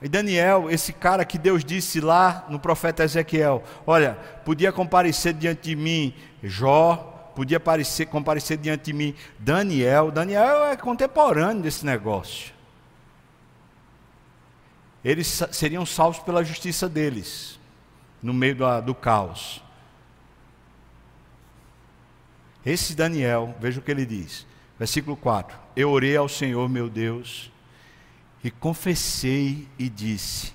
E Daniel, esse cara que Deus disse lá no profeta Ezequiel: Olha, podia comparecer diante de mim Jó, podia aparecer, comparecer diante de mim Daniel. Daniel é contemporâneo desse negócio. Eles seriam salvos pela justiça deles, no meio do, do caos. Esse Daniel, veja o que ele diz, versículo 4: Eu orei ao Senhor meu Deus e confessei e disse: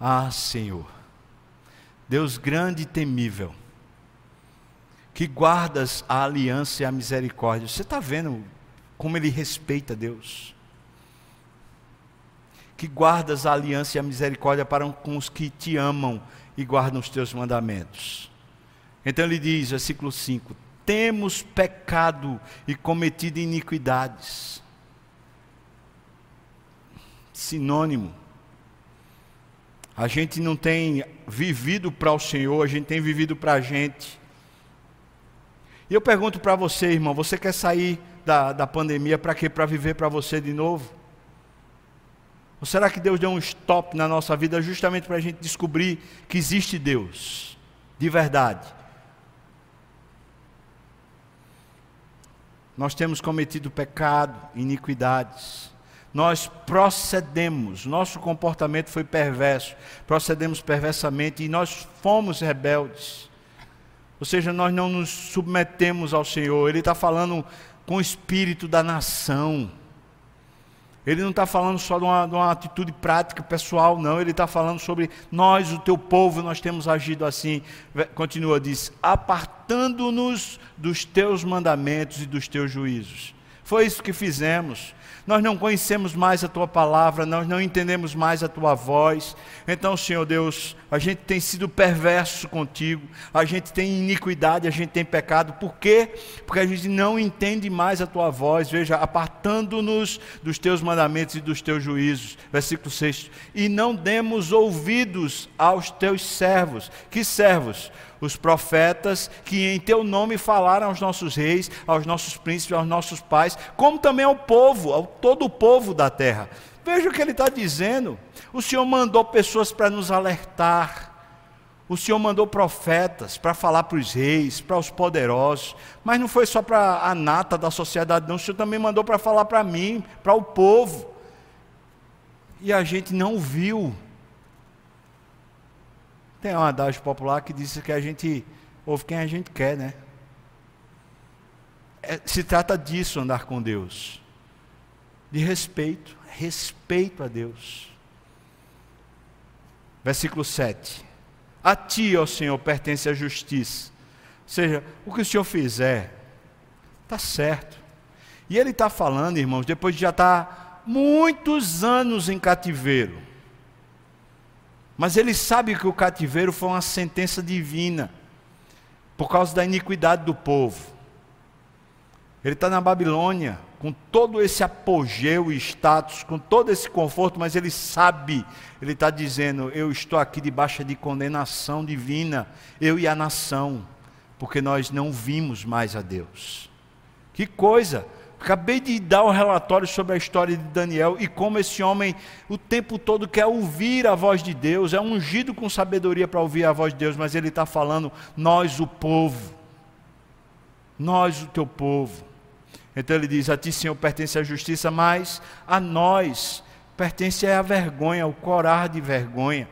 Ah, Senhor, Deus grande e temível, que guardas a aliança e a misericórdia. Você está vendo como ele respeita Deus? Que guardas a aliança e a misericórdia para com os que te amam e guardam os teus mandamentos. Então ele diz, versículo 5: Temos pecado e cometido iniquidades sinônimo. A gente não tem vivido para o Senhor, a gente tem vivido para a gente. E eu pergunto para você, irmão, você quer sair da, da pandemia para quê? Para viver para você de novo? Ou será que Deus deu um stop na nossa vida justamente para a gente descobrir que existe Deus, de verdade? Nós temos cometido pecado, iniquidades nós procedemos, nosso comportamento foi perverso, procedemos perversamente e nós fomos rebeldes. Ou seja, nós não nos submetemos ao Senhor. Ele está falando com o espírito da nação. Ele não está falando só de uma, de uma, atitude prática pessoal, não. Ele está falando sobre nós, o teu povo, nós temos agido assim. Continua, diz: apartando-nos dos teus mandamentos e dos teus juízos. Foi isso que fizemos nós não conhecemos mais a tua palavra, nós não entendemos mais a tua voz. Então, Senhor Deus, a gente tem sido perverso contigo, a gente tem iniquidade, a gente tem pecado. Por quê? Porque a gente não entende mais a tua voz, veja, apartando-nos dos teus mandamentos e dos teus juízos. Versículo 6. E não demos ouvidos aos teus servos. Que servos? Os profetas que em teu nome falaram aos nossos reis, aos nossos príncipes, aos nossos pais, como também ao povo, ao todo o povo da terra. Veja o que ele está dizendo. O Senhor mandou pessoas para nos alertar. O Senhor mandou profetas para falar para os reis, para os poderosos, mas não foi só para a nata da sociedade, não. O Senhor também mandou para falar para mim, para o povo. E a gente não viu. Tem um adágio popular que diz que a gente ouve quem a gente quer, né? É, se trata disso andar com Deus. De respeito, respeito a Deus. Versículo 7. A ti, ó Senhor, pertence a justiça. Ou seja, o que o Senhor fizer, está certo. E ele está falando, irmãos, depois de já estar tá muitos anos em cativeiro. Mas ele sabe que o cativeiro foi uma sentença divina, por causa da iniquidade do povo. Ele está na Babilônia, com todo esse apogeu e status, com todo esse conforto, mas ele sabe, ele está dizendo: Eu estou aqui debaixo de condenação divina, eu e a nação, porque nós não vimos mais a Deus. Que coisa! Acabei de dar o um relatório sobre a história de Daniel e como esse homem o tempo todo quer ouvir a voz de Deus, é ungido com sabedoria para ouvir a voz de Deus, mas ele está falando, nós o povo, nós o teu povo. Então ele diz: A ti, Senhor, pertence a justiça, mas a nós pertence a vergonha, o corar de vergonha.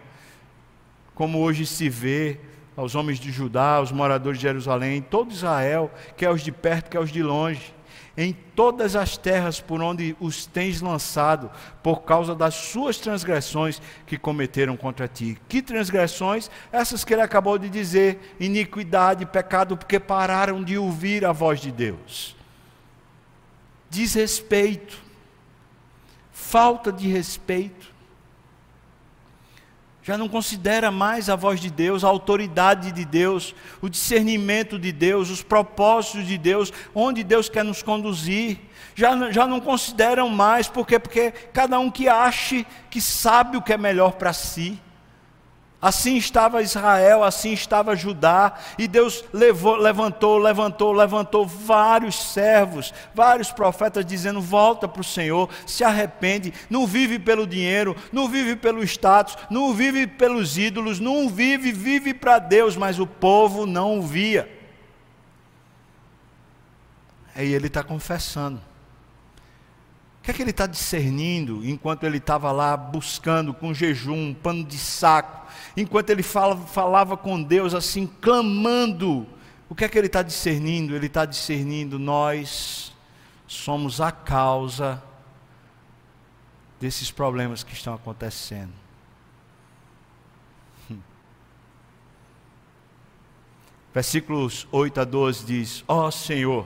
Como hoje se vê aos homens de Judá, aos moradores de Jerusalém, todo Israel, quer os de perto, quer os de longe em todas as terras por onde os tens lançado, por causa das suas transgressões que cometeram contra ti. Que transgressões? Essas que ele acabou de dizer: iniquidade, pecado, porque pararam de ouvir a voz de Deus. Desrespeito, falta de respeito já não considera mais a voz de Deus, a autoridade de Deus, o discernimento de Deus, os propósitos de Deus, onde Deus quer nos conduzir. Já, já não consideram mais, por quê? Porque cada um que ache que sabe o que é melhor para si. Assim estava Israel, assim estava Judá, e Deus levou, levantou, levantou, levantou vários servos, vários profetas dizendo: volta para o Senhor, se arrepende, não vive pelo dinheiro, não vive pelo status, não vive pelos ídolos, não vive, vive para Deus, mas o povo não via. Aí ele está confessando. O que é que ele está discernindo enquanto ele estava lá buscando com jejum, um pano de saco, enquanto ele fala, falava com Deus assim, clamando? O que é que ele está discernindo? Ele está discernindo, nós somos a causa desses problemas que estão acontecendo. Hum. Versículos 8 a 12 diz: Ó oh, Senhor,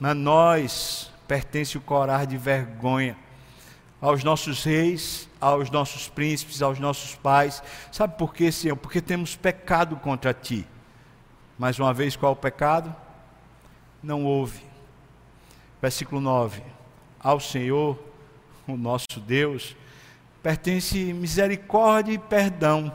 a nós pertence o corar de vergonha aos nossos reis, aos nossos príncipes, aos nossos pais. Sabe por quê, Senhor? Porque temos pecado contra ti. Mais uma vez, qual o pecado? Não houve. Versículo 9: Ao Senhor, o nosso Deus, pertence misericórdia e perdão.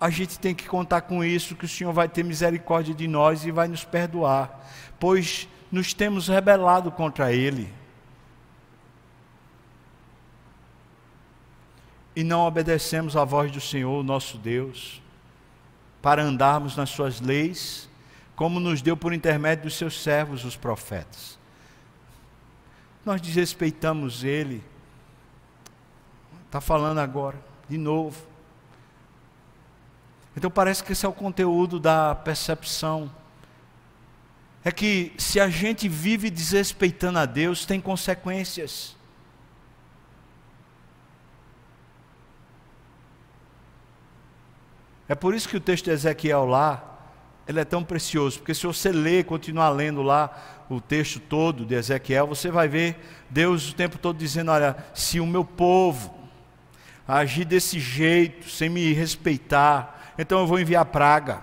A gente tem que contar com isso, que o Senhor vai ter misericórdia de nós e vai nos perdoar, pois nos temos rebelado contra Ele. E não obedecemos à voz do Senhor, nosso Deus, para andarmos nas Suas leis, como nos deu por intermédio dos seus servos, os profetas. Nós desrespeitamos Ele. Está falando agora, de novo. Então parece que esse é o conteúdo da percepção é que se a gente vive desrespeitando a Deus, tem consequências. É por isso que o texto de Ezequiel lá, ele é tão precioso, porque se você ler, continuar lendo lá o texto todo de Ezequiel, você vai ver Deus o tempo todo dizendo: olha, se o meu povo agir desse jeito, sem me respeitar, então eu vou enviar praga,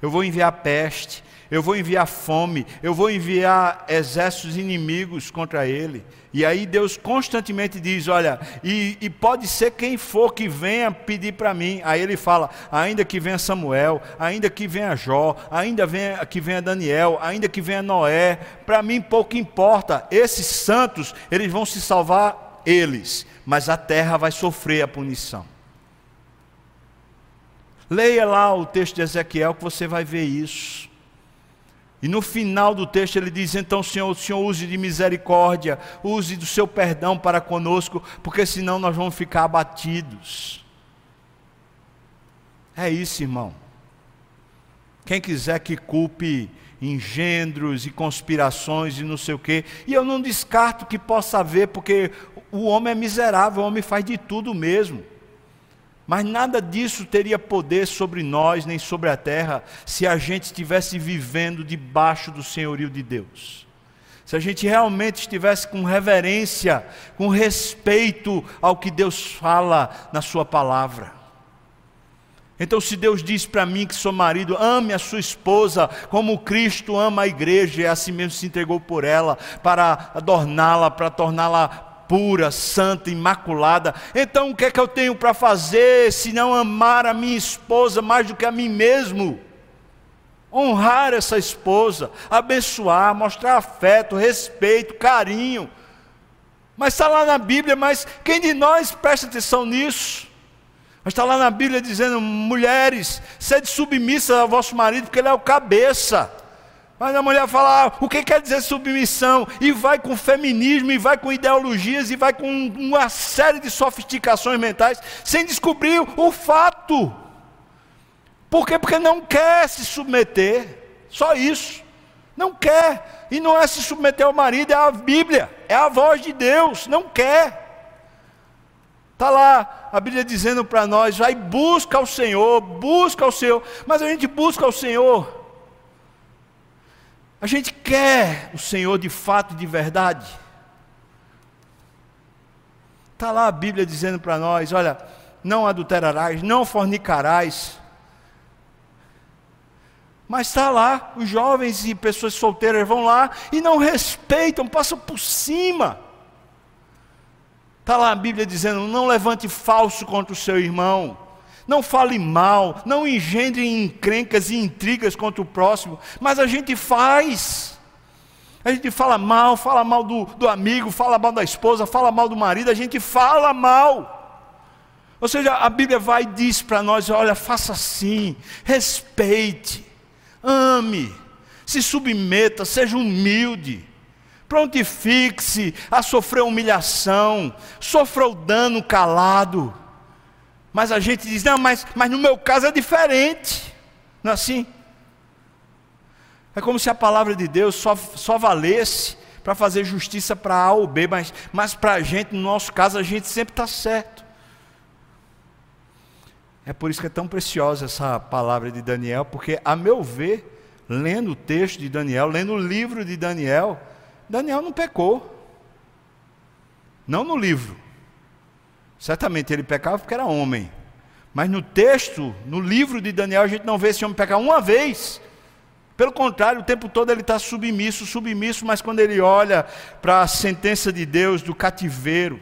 eu vou enviar peste, eu vou enviar fome, eu vou enviar exércitos inimigos contra ele. E aí Deus constantemente diz: Olha, e, e pode ser quem for que venha pedir para mim. Aí ele fala: ainda que venha Samuel, ainda que venha Jó, ainda venha, que venha Daniel, ainda que venha Noé, para mim pouco importa. Esses santos, eles vão se salvar eles, mas a terra vai sofrer a punição. Leia lá o texto de Ezequiel que você vai ver isso. E no final do texto ele diz: Então, Senhor, o Senhor use de misericórdia, use do seu perdão para conosco, porque senão nós vamos ficar abatidos. É isso, irmão. Quem quiser que culpe engendros e conspirações e não sei o quê, e eu não descarto que possa haver, porque o homem é miserável, o homem faz de tudo mesmo. Mas nada disso teria poder sobre nós, nem sobre a terra, se a gente estivesse vivendo debaixo do senhorio de Deus. Se a gente realmente estivesse com reverência, com respeito ao que Deus fala na Sua palavra. Então, se Deus diz para mim que sou marido, ame a sua esposa como Cristo ama a igreja e assim mesmo se entregou por ela, para adorná-la, para torná-la pura, santa, imaculada. Então o que é que eu tenho para fazer se não amar a minha esposa mais do que a mim mesmo? Honrar essa esposa, abençoar, mostrar afeto, respeito, carinho. Mas está lá na Bíblia, mas quem de nós presta atenção nisso? Mas está lá na Bíblia dizendo: mulheres, sede submissa ao vosso marido, porque ele é o cabeça. Mas a mulher fala, ah, o que quer dizer submissão? E vai com feminismo, e vai com ideologias, e vai com uma série de sofisticações mentais, sem descobrir o fato. Por quê? Porque não quer se submeter. Só isso. Não quer. E não é se submeter ao marido, é a Bíblia, é a voz de Deus. Não quer. Está lá a Bíblia dizendo para nós: vai, busca o Senhor, busca o Senhor. Mas a gente busca o Senhor a gente quer o Senhor de fato e de verdade. Está lá a Bíblia dizendo para nós: olha, não adulterarás, não fornicarás. Mas está lá, os jovens e pessoas solteiras vão lá e não respeitam, passam por cima. Está lá a Bíblia dizendo: não levante falso contra o seu irmão. Não fale mal, não engendre encrencas e intrigas contra o próximo, mas a gente faz. A gente fala mal, fala mal do, do amigo, fala mal da esposa, fala mal do marido, a gente fala mal. Ou seja, a Bíblia vai e diz para nós: olha, faça assim, respeite, ame, se submeta, seja humilde, prontifique-se a sofrer humilhação, sofra o dano calado. Mas a gente diz: não, mas, mas no meu caso é diferente, não é assim? É como se a palavra de Deus só, só valesse para fazer justiça para A ou B, mas, mas para a gente, no nosso caso, a gente sempre está certo. É por isso que é tão preciosa essa palavra de Daniel, porque, a meu ver, lendo o texto de Daniel, lendo o livro de Daniel, Daniel não pecou. Não no livro. Certamente ele pecava porque era homem. Mas no texto, no livro de Daniel, a gente não vê esse homem pecar uma vez. Pelo contrário, o tempo todo ele está submisso, submisso, mas quando ele olha para a sentença de Deus do cativeiro,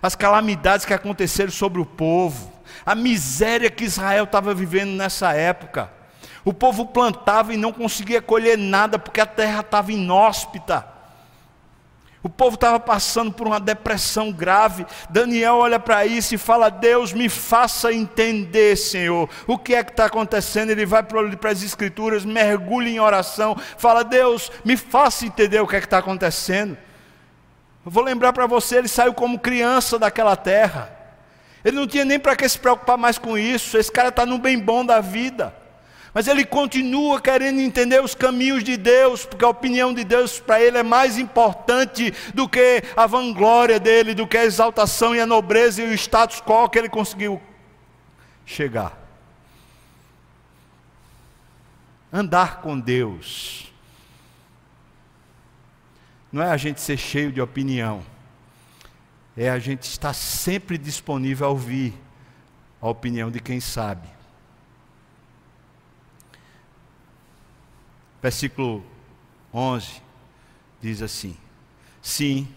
as calamidades que aconteceram sobre o povo, a miséria que Israel estava vivendo nessa época, o povo plantava e não conseguia colher nada porque a terra estava inóspita. O povo estava passando por uma depressão grave. Daniel olha para isso e fala: Deus, me faça entender, Senhor, o que é que está acontecendo. Ele vai para as Escrituras, mergulha em oração, fala: Deus, me faça entender o que é que está acontecendo. Eu vou lembrar para você: ele saiu como criança daquela terra. Ele não tinha nem para que se preocupar mais com isso. Esse cara está no bem bom da vida. Mas ele continua querendo entender os caminhos de Deus, porque a opinião de Deus para ele é mais importante do que a vanglória dele, do que a exaltação e a nobreza e o status quo que ele conseguiu chegar. Andar com Deus não é a gente ser cheio de opinião, é a gente estar sempre disponível a ouvir a opinião de quem sabe. Versículo 11 diz assim: Sim,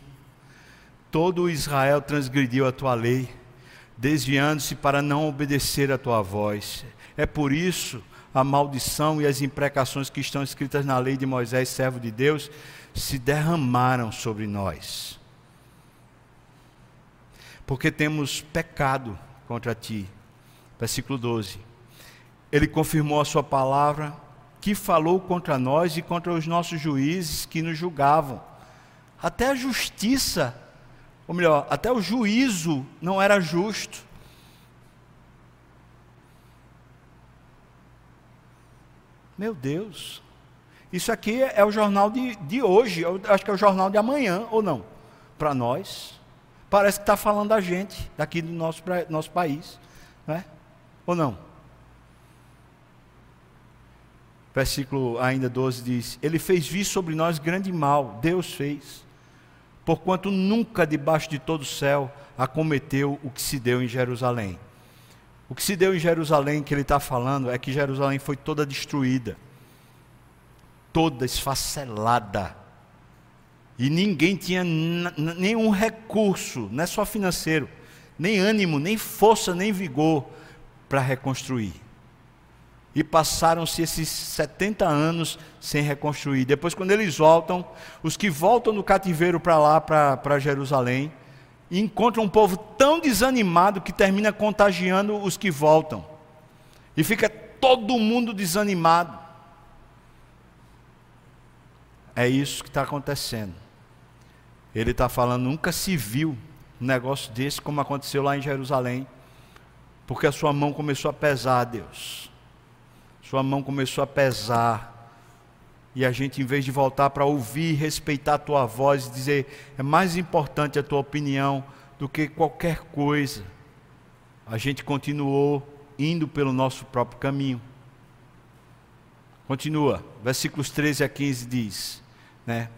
todo Israel transgrediu a tua lei, desviando-se para não obedecer a tua voz. É por isso a maldição e as imprecações que estão escritas na lei de Moisés, servo de Deus, se derramaram sobre nós. Porque temos pecado contra ti. Versículo 12. Ele confirmou a sua palavra que falou contra nós e contra os nossos juízes que nos julgavam. Até a justiça, ou melhor, até o juízo não era justo. Meu Deus, isso aqui é o jornal de, de hoje, eu acho que é o jornal de amanhã, ou não? Para nós, parece que está falando da gente, daqui do nosso, nosso país, não é? ou não? Versículo ainda 12 diz: Ele fez vir sobre nós grande mal, Deus fez, porquanto nunca debaixo de todo o céu acometeu o que se deu em Jerusalém. O que se deu em Jerusalém, que ele está falando, é que Jerusalém foi toda destruída, toda esfacelada, e ninguém tinha nenhum recurso, não é só financeiro, nem ânimo, nem força, nem vigor para reconstruir. E passaram-se esses 70 anos sem reconstruir. Depois, quando eles voltam, os que voltam do cativeiro para lá, para Jerusalém, encontram um povo tão desanimado que termina contagiando os que voltam. E fica todo mundo desanimado. É isso que está acontecendo. Ele está falando, nunca se viu um negócio desse como aconteceu lá em Jerusalém, porque a sua mão começou a pesar a Deus sua mão começou a pesar. E a gente, em vez de voltar para ouvir, respeitar a tua voz e dizer, é mais importante a tua opinião do que qualquer coisa, a gente continuou indo pelo nosso próprio caminho. Continua, versículos 13 a 15 diz, né?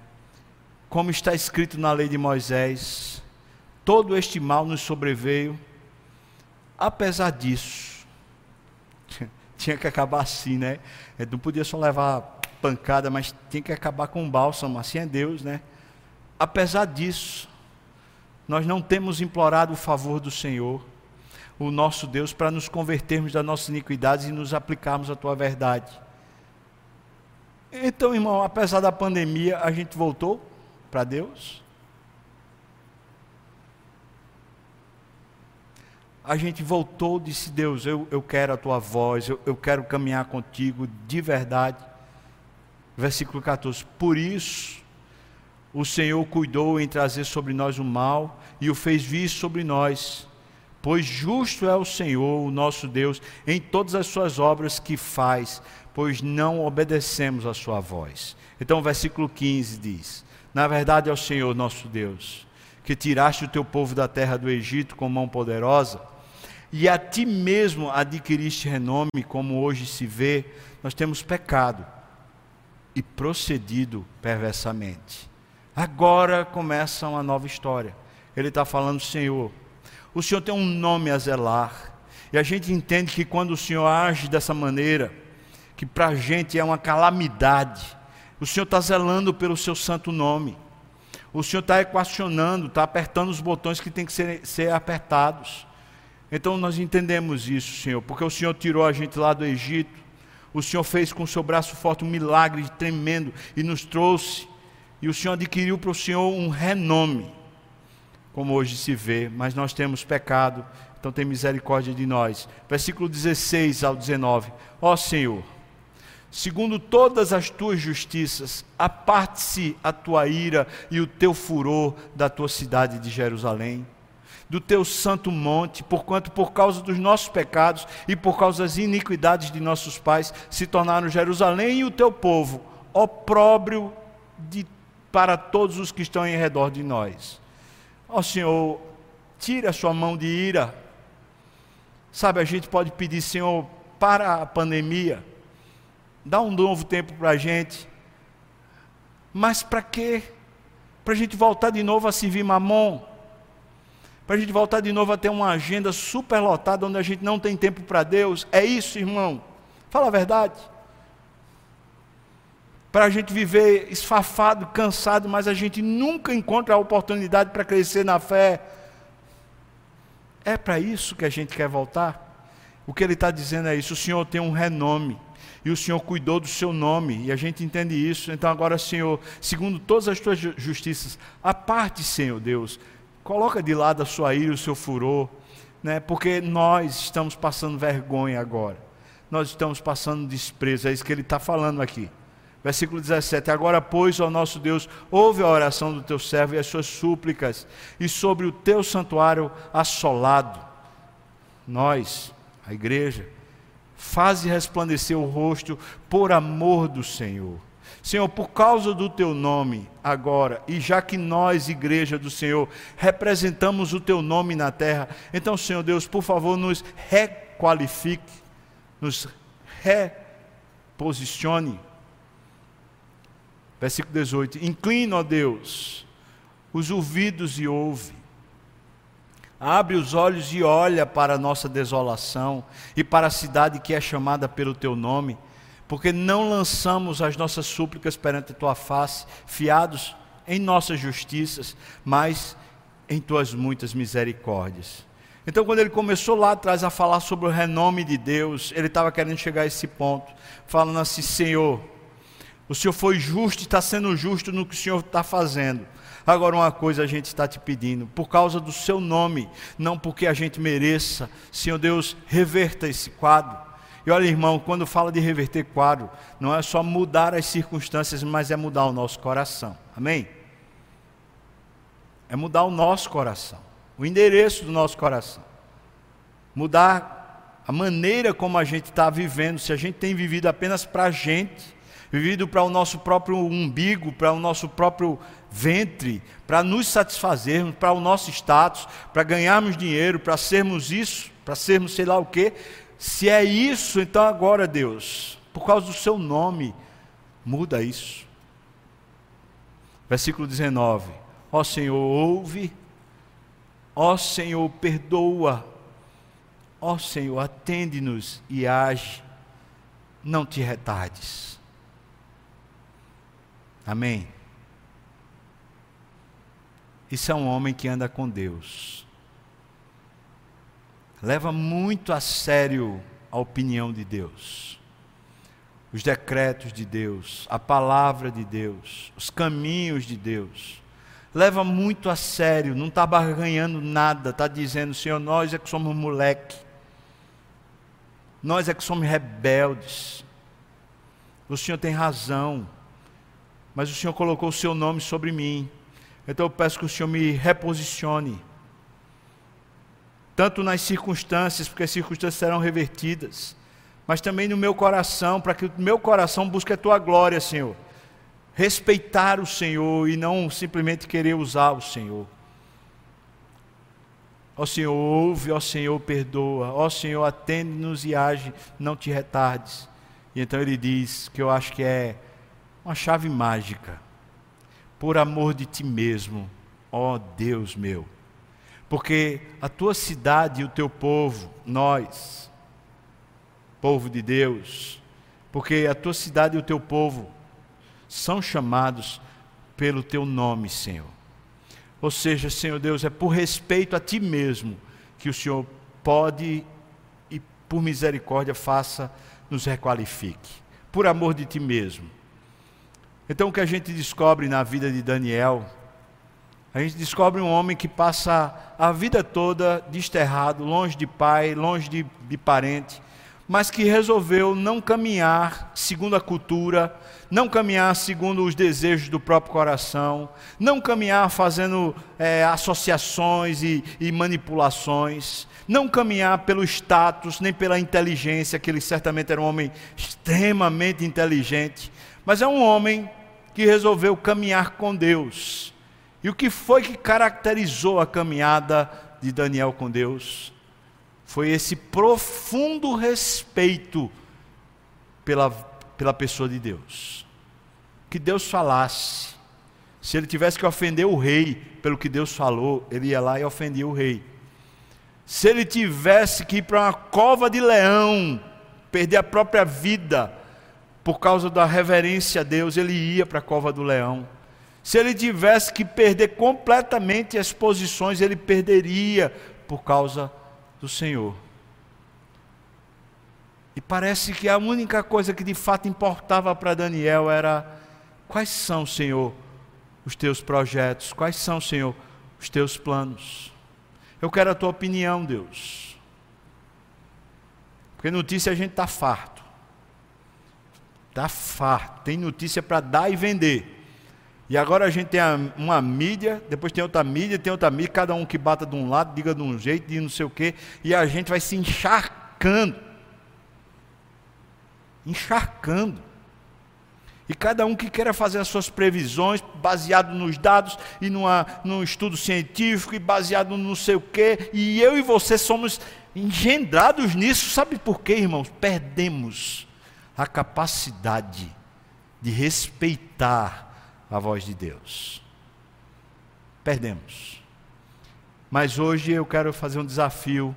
Como está escrito na lei de Moisés, todo este mal nos sobreveio, apesar disso, tinha que acabar assim, né? Não podia só levar pancada, mas tinha que acabar com bálsamo, assim é Deus, né? Apesar disso, nós não temos implorado o favor do Senhor, o nosso Deus para nos convertermos das nossas iniquidades e nos aplicarmos à tua verdade. Então, irmão, apesar da pandemia, a gente voltou para Deus? A gente voltou, disse Deus, eu, eu quero a tua voz, eu, eu quero caminhar contigo de verdade. Versículo 14: Por isso o Senhor cuidou em trazer sobre nós o mal e o fez vir sobre nós. Pois justo é o Senhor, o nosso Deus, em todas as suas obras que faz, pois não obedecemos a sua voz. Então, o versículo 15 diz: Na verdade é o Senhor nosso Deus, que tiraste o teu povo da terra do Egito com mão poderosa, e a ti mesmo adquiriste renome, como hoje se vê, nós temos pecado e procedido perversamente. Agora começa uma nova história. Ele está falando, Senhor, o Senhor tem um nome a zelar. E a gente entende que quando o Senhor age dessa maneira, que para a gente é uma calamidade, o Senhor está zelando pelo seu santo nome. O Senhor está equacionando, está apertando os botões que tem que ser, ser apertados. Então nós entendemos isso, Senhor, porque o Senhor tirou a gente lá do Egito, o Senhor fez com o seu braço forte um milagre tremendo e nos trouxe. E o Senhor adquiriu para o Senhor um renome, como hoje se vê, mas nós temos pecado, então tem misericórdia de nós. Versículo 16 ao 19: Ó Senhor, segundo todas as tuas justiças, aparte-se a tua ira e o teu furor da tua cidade de Jerusalém do teu santo monte, porquanto por causa dos nossos pecados e por causa das iniquidades de nossos pais se tornaram Jerusalém e o teu povo opróbrio de para todos os que estão em redor de nós. Ó Senhor, tire a sua mão de ira. Sabe, a gente pode pedir, Senhor, para a pandemia, dá um novo tempo para a gente. Mas para quê? Para a gente voltar de novo a servir mamon? Para a gente voltar de novo a ter uma agenda super lotada onde a gente não tem tempo para Deus? É isso, irmão? Fala a verdade para a gente viver esfafado, cansado, mas a gente nunca encontra a oportunidade para crescer na fé. É para isso que a gente quer voltar? O que ele está dizendo é isso: o Senhor tem um renome. E o Senhor cuidou do seu nome, e a gente entende isso. Então, agora, Senhor, segundo todas as tuas justiças, a parte, Senhor Deus, coloca de lado a sua ira, o seu furor, né? porque nós estamos passando vergonha agora, nós estamos passando desprezo, é isso que ele está falando aqui. Versículo 17: Agora, pois, ó nosso Deus, ouve a oração do teu servo e as suas súplicas, e sobre o teu santuário assolado, nós, a igreja, faze resplandecer o rosto por amor do Senhor. Senhor, por causa do teu nome agora, e já que nós, igreja do Senhor, representamos o teu nome na terra, então, Senhor Deus, por favor, nos requalifique, nos reposicione. Versículo 18: Inclina, ó Deus, os ouvidos e ouve. Abre os olhos e olha para a nossa desolação e para a cidade que é chamada pelo teu nome, porque não lançamos as nossas súplicas perante a tua face, fiados em nossas justiças, mas em tuas muitas misericórdias. Então, quando ele começou lá atrás a falar sobre o renome de Deus, ele estava querendo chegar a esse ponto, falando assim: Senhor, o Senhor foi justo e está sendo justo no que o Senhor está fazendo. Agora, uma coisa a gente está te pedindo, por causa do seu nome, não porque a gente mereça, Senhor Deus, reverta esse quadro. E olha, irmão, quando fala de reverter quadro, não é só mudar as circunstâncias, mas é mudar o nosso coração. Amém? É mudar o nosso coração, o endereço do nosso coração. Mudar a maneira como a gente está vivendo, se a gente tem vivido apenas para a gente vivido para o nosso próprio umbigo, para o nosso próprio ventre, para nos satisfazermos, para o nosso status, para ganharmos dinheiro, para sermos isso, para sermos sei lá o quê. Se é isso, então agora, Deus, por causa do seu nome, muda isso. Versículo 19: Ó Senhor, ouve, ó Senhor, perdoa, ó Senhor, atende-nos e age, não te retardes. Amém? Isso é um homem que anda com Deus. Leva muito a sério a opinião de Deus, os decretos de Deus, a palavra de Deus, os caminhos de Deus. Leva muito a sério, não está barganhando nada, está dizendo, Senhor, nós é que somos moleque, nós é que somos rebeldes. O Senhor tem razão, mas o Senhor colocou o seu nome sobre mim. Então eu peço que o Senhor me reposicione tanto nas circunstâncias, porque as circunstâncias serão revertidas, mas também no meu coração, para que o meu coração busque a tua glória, Senhor. Respeitar o Senhor e não simplesmente querer usar o Senhor. Ó Senhor, ouve, ó Senhor, perdoa, ó Senhor, atende-nos e age, não te retardes. E então ele diz que eu acho que é uma chave mágica. Por amor de ti mesmo, ó Deus meu porque a tua cidade e o teu povo, nós, povo de Deus, porque a tua cidade e o teu povo são chamados pelo teu nome, Senhor. Ou seja, Senhor Deus, é por respeito a ti mesmo que o Senhor pode e por misericórdia faça nos requalifique. Por amor de ti mesmo. Então o que a gente descobre na vida de Daniel, a gente descobre um homem que passa a vida toda desterrado, longe de pai, longe de, de parente, mas que resolveu não caminhar segundo a cultura, não caminhar segundo os desejos do próprio coração, não caminhar fazendo é, associações e, e manipulações, não caminhar pelo status nem pela inteligência, que ele certamente era um homem extremamente inteligente, mas é um homem que resolveu caminhar com Deus e o que foi que caracterizou a caminhada de Daniel com Deus? Foi esse profundo respeito pela, pela pessoa de Deus. Que Deus falasse. Se ele tivesse que ofender o rei pelo que Deus falou, ele ia lá e ofendia o rei. Se ele tivesse que ir para uma cova de leão, perder a própria vida por causa da reverência a Deus, ele ia para a cova do leão. Se ele tivesse que perder completamente as posições, ele perderia por causa do Senhor. E parece que a única coisa que de fato importava para Daniel era: quais são, Senhor, os teus projetos? Quais são, Senhor, os teus planos? Eu quero a tua opinião, Deus. Porque notícia a gente está farto. Está farto. Tem notícia para dar e vender. E agora a gente tem uma mídia, depois tem outra mídia, tem outra mídia, cada um que bata de um lado, diga de um jeito, de não sei o quê, e a gente vai se encharcando. Encharcando. E cada um que queira fazer as suas previsões, baseado nos dados e numa, num estudo científico e baseado no não sei o quê, e eu e você somos engendrados nisso, sabe por quê, irmãos? Perdemos a capacidade de respeitar a voz de Deus. Perdemos. Mas hoje eu quero fazer um desafio,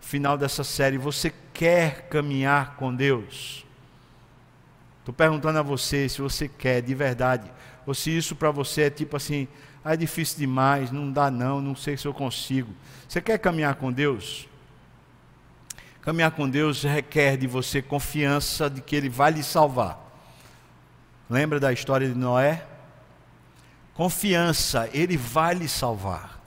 final dessa série. Você quer caminhar com Deus? Estou perguntando a você se você quer de verdade, ou se isso para você é tipo assim, ah, é difícil demais, não dá não, não sei se eu consigo. Você quer caminhar com Deus? Caminhar com Deus requer de você confiança de que Ele vai lhe salvar. Lembra da história de Noé? Confiança, Ele vai lhe salvar.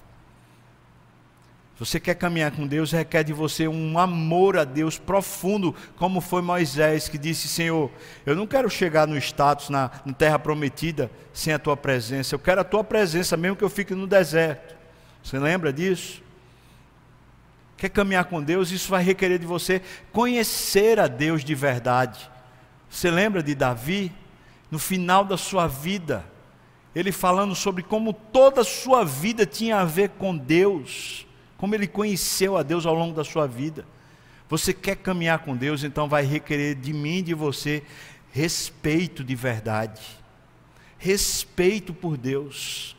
Você quer caminhar com Deus, requer de você um amor a Deus profundo, como foi Moisés que disse: Senhor, eu não quero chegar no status, na, na terra prometida, sem a tua presença. Eu quero a tua presença, mesmo que eu fique no deserto. Você lembra disso? Quer caminhar com Deus? Isso vai requerer de você conhecer a Deus de verdade. Você lembra de Davi? No final da sua vida, ele falando sobre como toda a sua vida tinha a ver com Deus, como ele conheceu a Deus ao longo da sua vida. Você quer caminhar com Deus, então vai requerer de mim e de você respeito de verdade, respeito por Deus.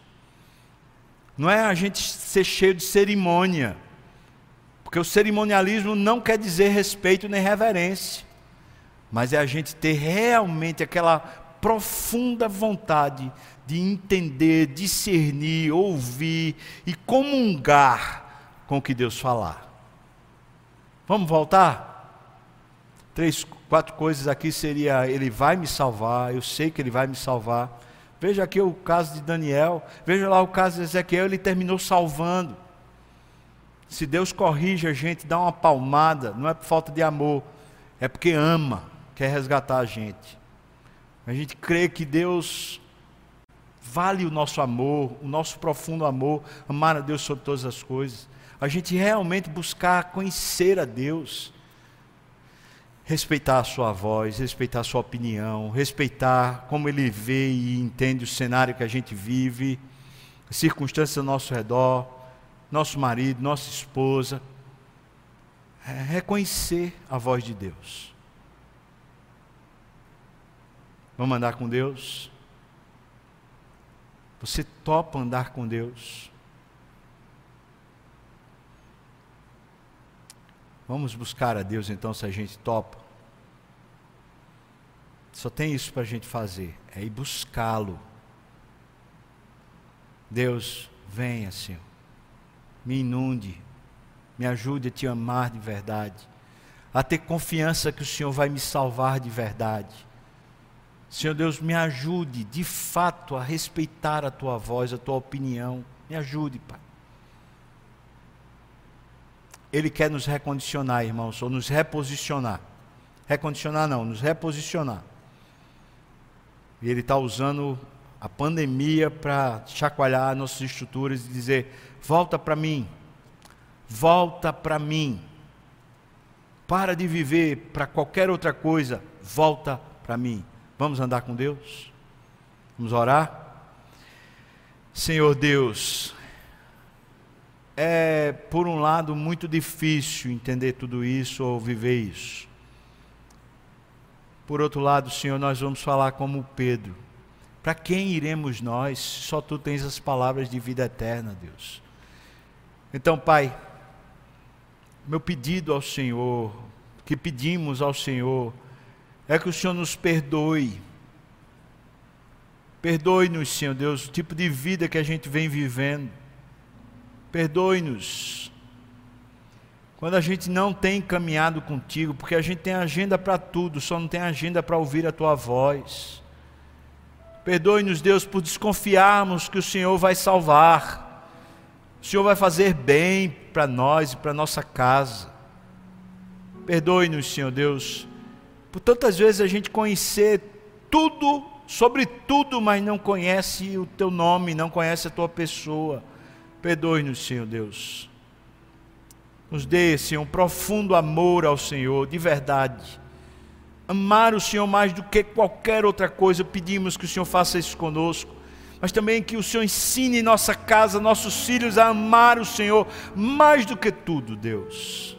Não é a gente ser cheio de cerimônia, porque o cerimonialismo não quer dizer respeito nem reverência, mas é a gente ter realmente aquela profunda vontade de entender, discernir, ouvir e comungar com o que Deus falar. Vamos voltar? Três, quatro coisas aqui seria: Ele vai me salvar, eu sei que Ele vai me salvar. Veja aqui o caso de Daniel, veja lá o caso de Ezequiel, ele terminou salvando. Se Deus corrige a gente, dá uma palmada, não é por falta de amor, é porque ama, quer resgatar a gente. A gente crê que Deus vale o nosso amor, o nosso profundo amor, amar a Deus sobre todas as coisas. A gente realmente buscar conhecer a Deus, respeitar a sua voz, respeitar a sua opinião, respeitar como ele vê e entende o cenário que a gente vive, as circunstâncias ao nosso redor, nosso marido, nossa esposa. É reconhecer a voz de Deus. Vamos andar com Deus? Você topa andar com Deus? Vamos buscar a Deus então se a gente topa. Só tem isso para a gente fazer, é ir buscá-lo. Deus, venha, Senhor, me inunde, me ajude a te amar de verdade, a ter confiança que o Senhor vai me salvar de verdade. Senhor Deus, me ajude de fato a respeitar a tua voz, a tua opinião. Me ajude, Pai. Ele quer nos recondicionar, irmãos, ou nos reposicionar. Recondicionar não, nos reposicionar. E Ele está usando a pandemia para chacoalhar nossas estruturas e dizer: volta para mim, volta para mim. Para de viver para qualquer outra coisa, volta para mim. Vamos andar com Deus? Vamos orar? Senhor Deus, é, por um lado, muito difícil entender tudo isso ou viver isso. Por outro lado, Senhor, nós vamos falar como Pedro. Para quem iremos nós? Só tu tens as palavras de vida eterna, Deus. Então, Pai, meu pedido ao Senhor, que pedimos ao Senhor, é que o Senhor nos perdoe. Perdoe-nos, Senhor Deus, o tipo de vida que a gente vem vivendo Perdoe-nos. Quando a gente não tem caminhado contigo, porque a gente tem agenda para tudo, só não tem agenda para ouvir a tua voz. Perdoe-nos, Deus, por desconfiarmos que o Senhor vai salvar. O Senhor vai fazer bem para nós e para nossa casa. Perdoe-nos, Senhor Deus, por tantas vezes a gente conhecer tudo sobre tudo, mas não conhece o teu nome, não conhece a tua pessoa. Perdoe-nos, Senhor Deus. Nos dê, Senhor, um profundo amor ao Senhor, de verdade. Amar o Senhor mais do que qualquer outra coisa, pedimos que o Senhor faça isso conosco. Mas também que o Senhor ensine nossa casa, nossos filhos a amar o Senhor mais do que tudo, Deus.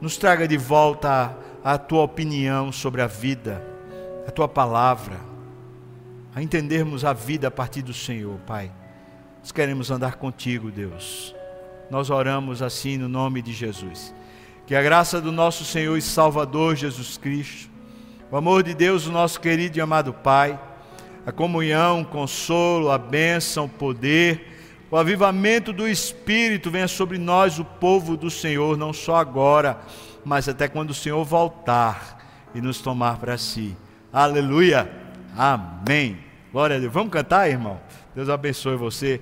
Nos traga de volta a, a tua opinião sobre a vida, a tua palavra, a entendermos a vida a partir do Senhor, Pai. Nós queremos andar contigo, Deus. Nós oramos assim no nome de Jesus. Que a graça do nosso Senhor e Salvador Jesus Cristo, o amor de Deus, o nosso querido e amado Pai, a comunhão, o consolo, a bênção, o poder, o avivamento do Espírito venha sobre nós, o povo do Senhor, não só agora, mas até quando o Senhor voltar e nos tomar para si. Aleluia. Amém. Glória a Deus. Vamos cantar, irmão? Deus abençoe você.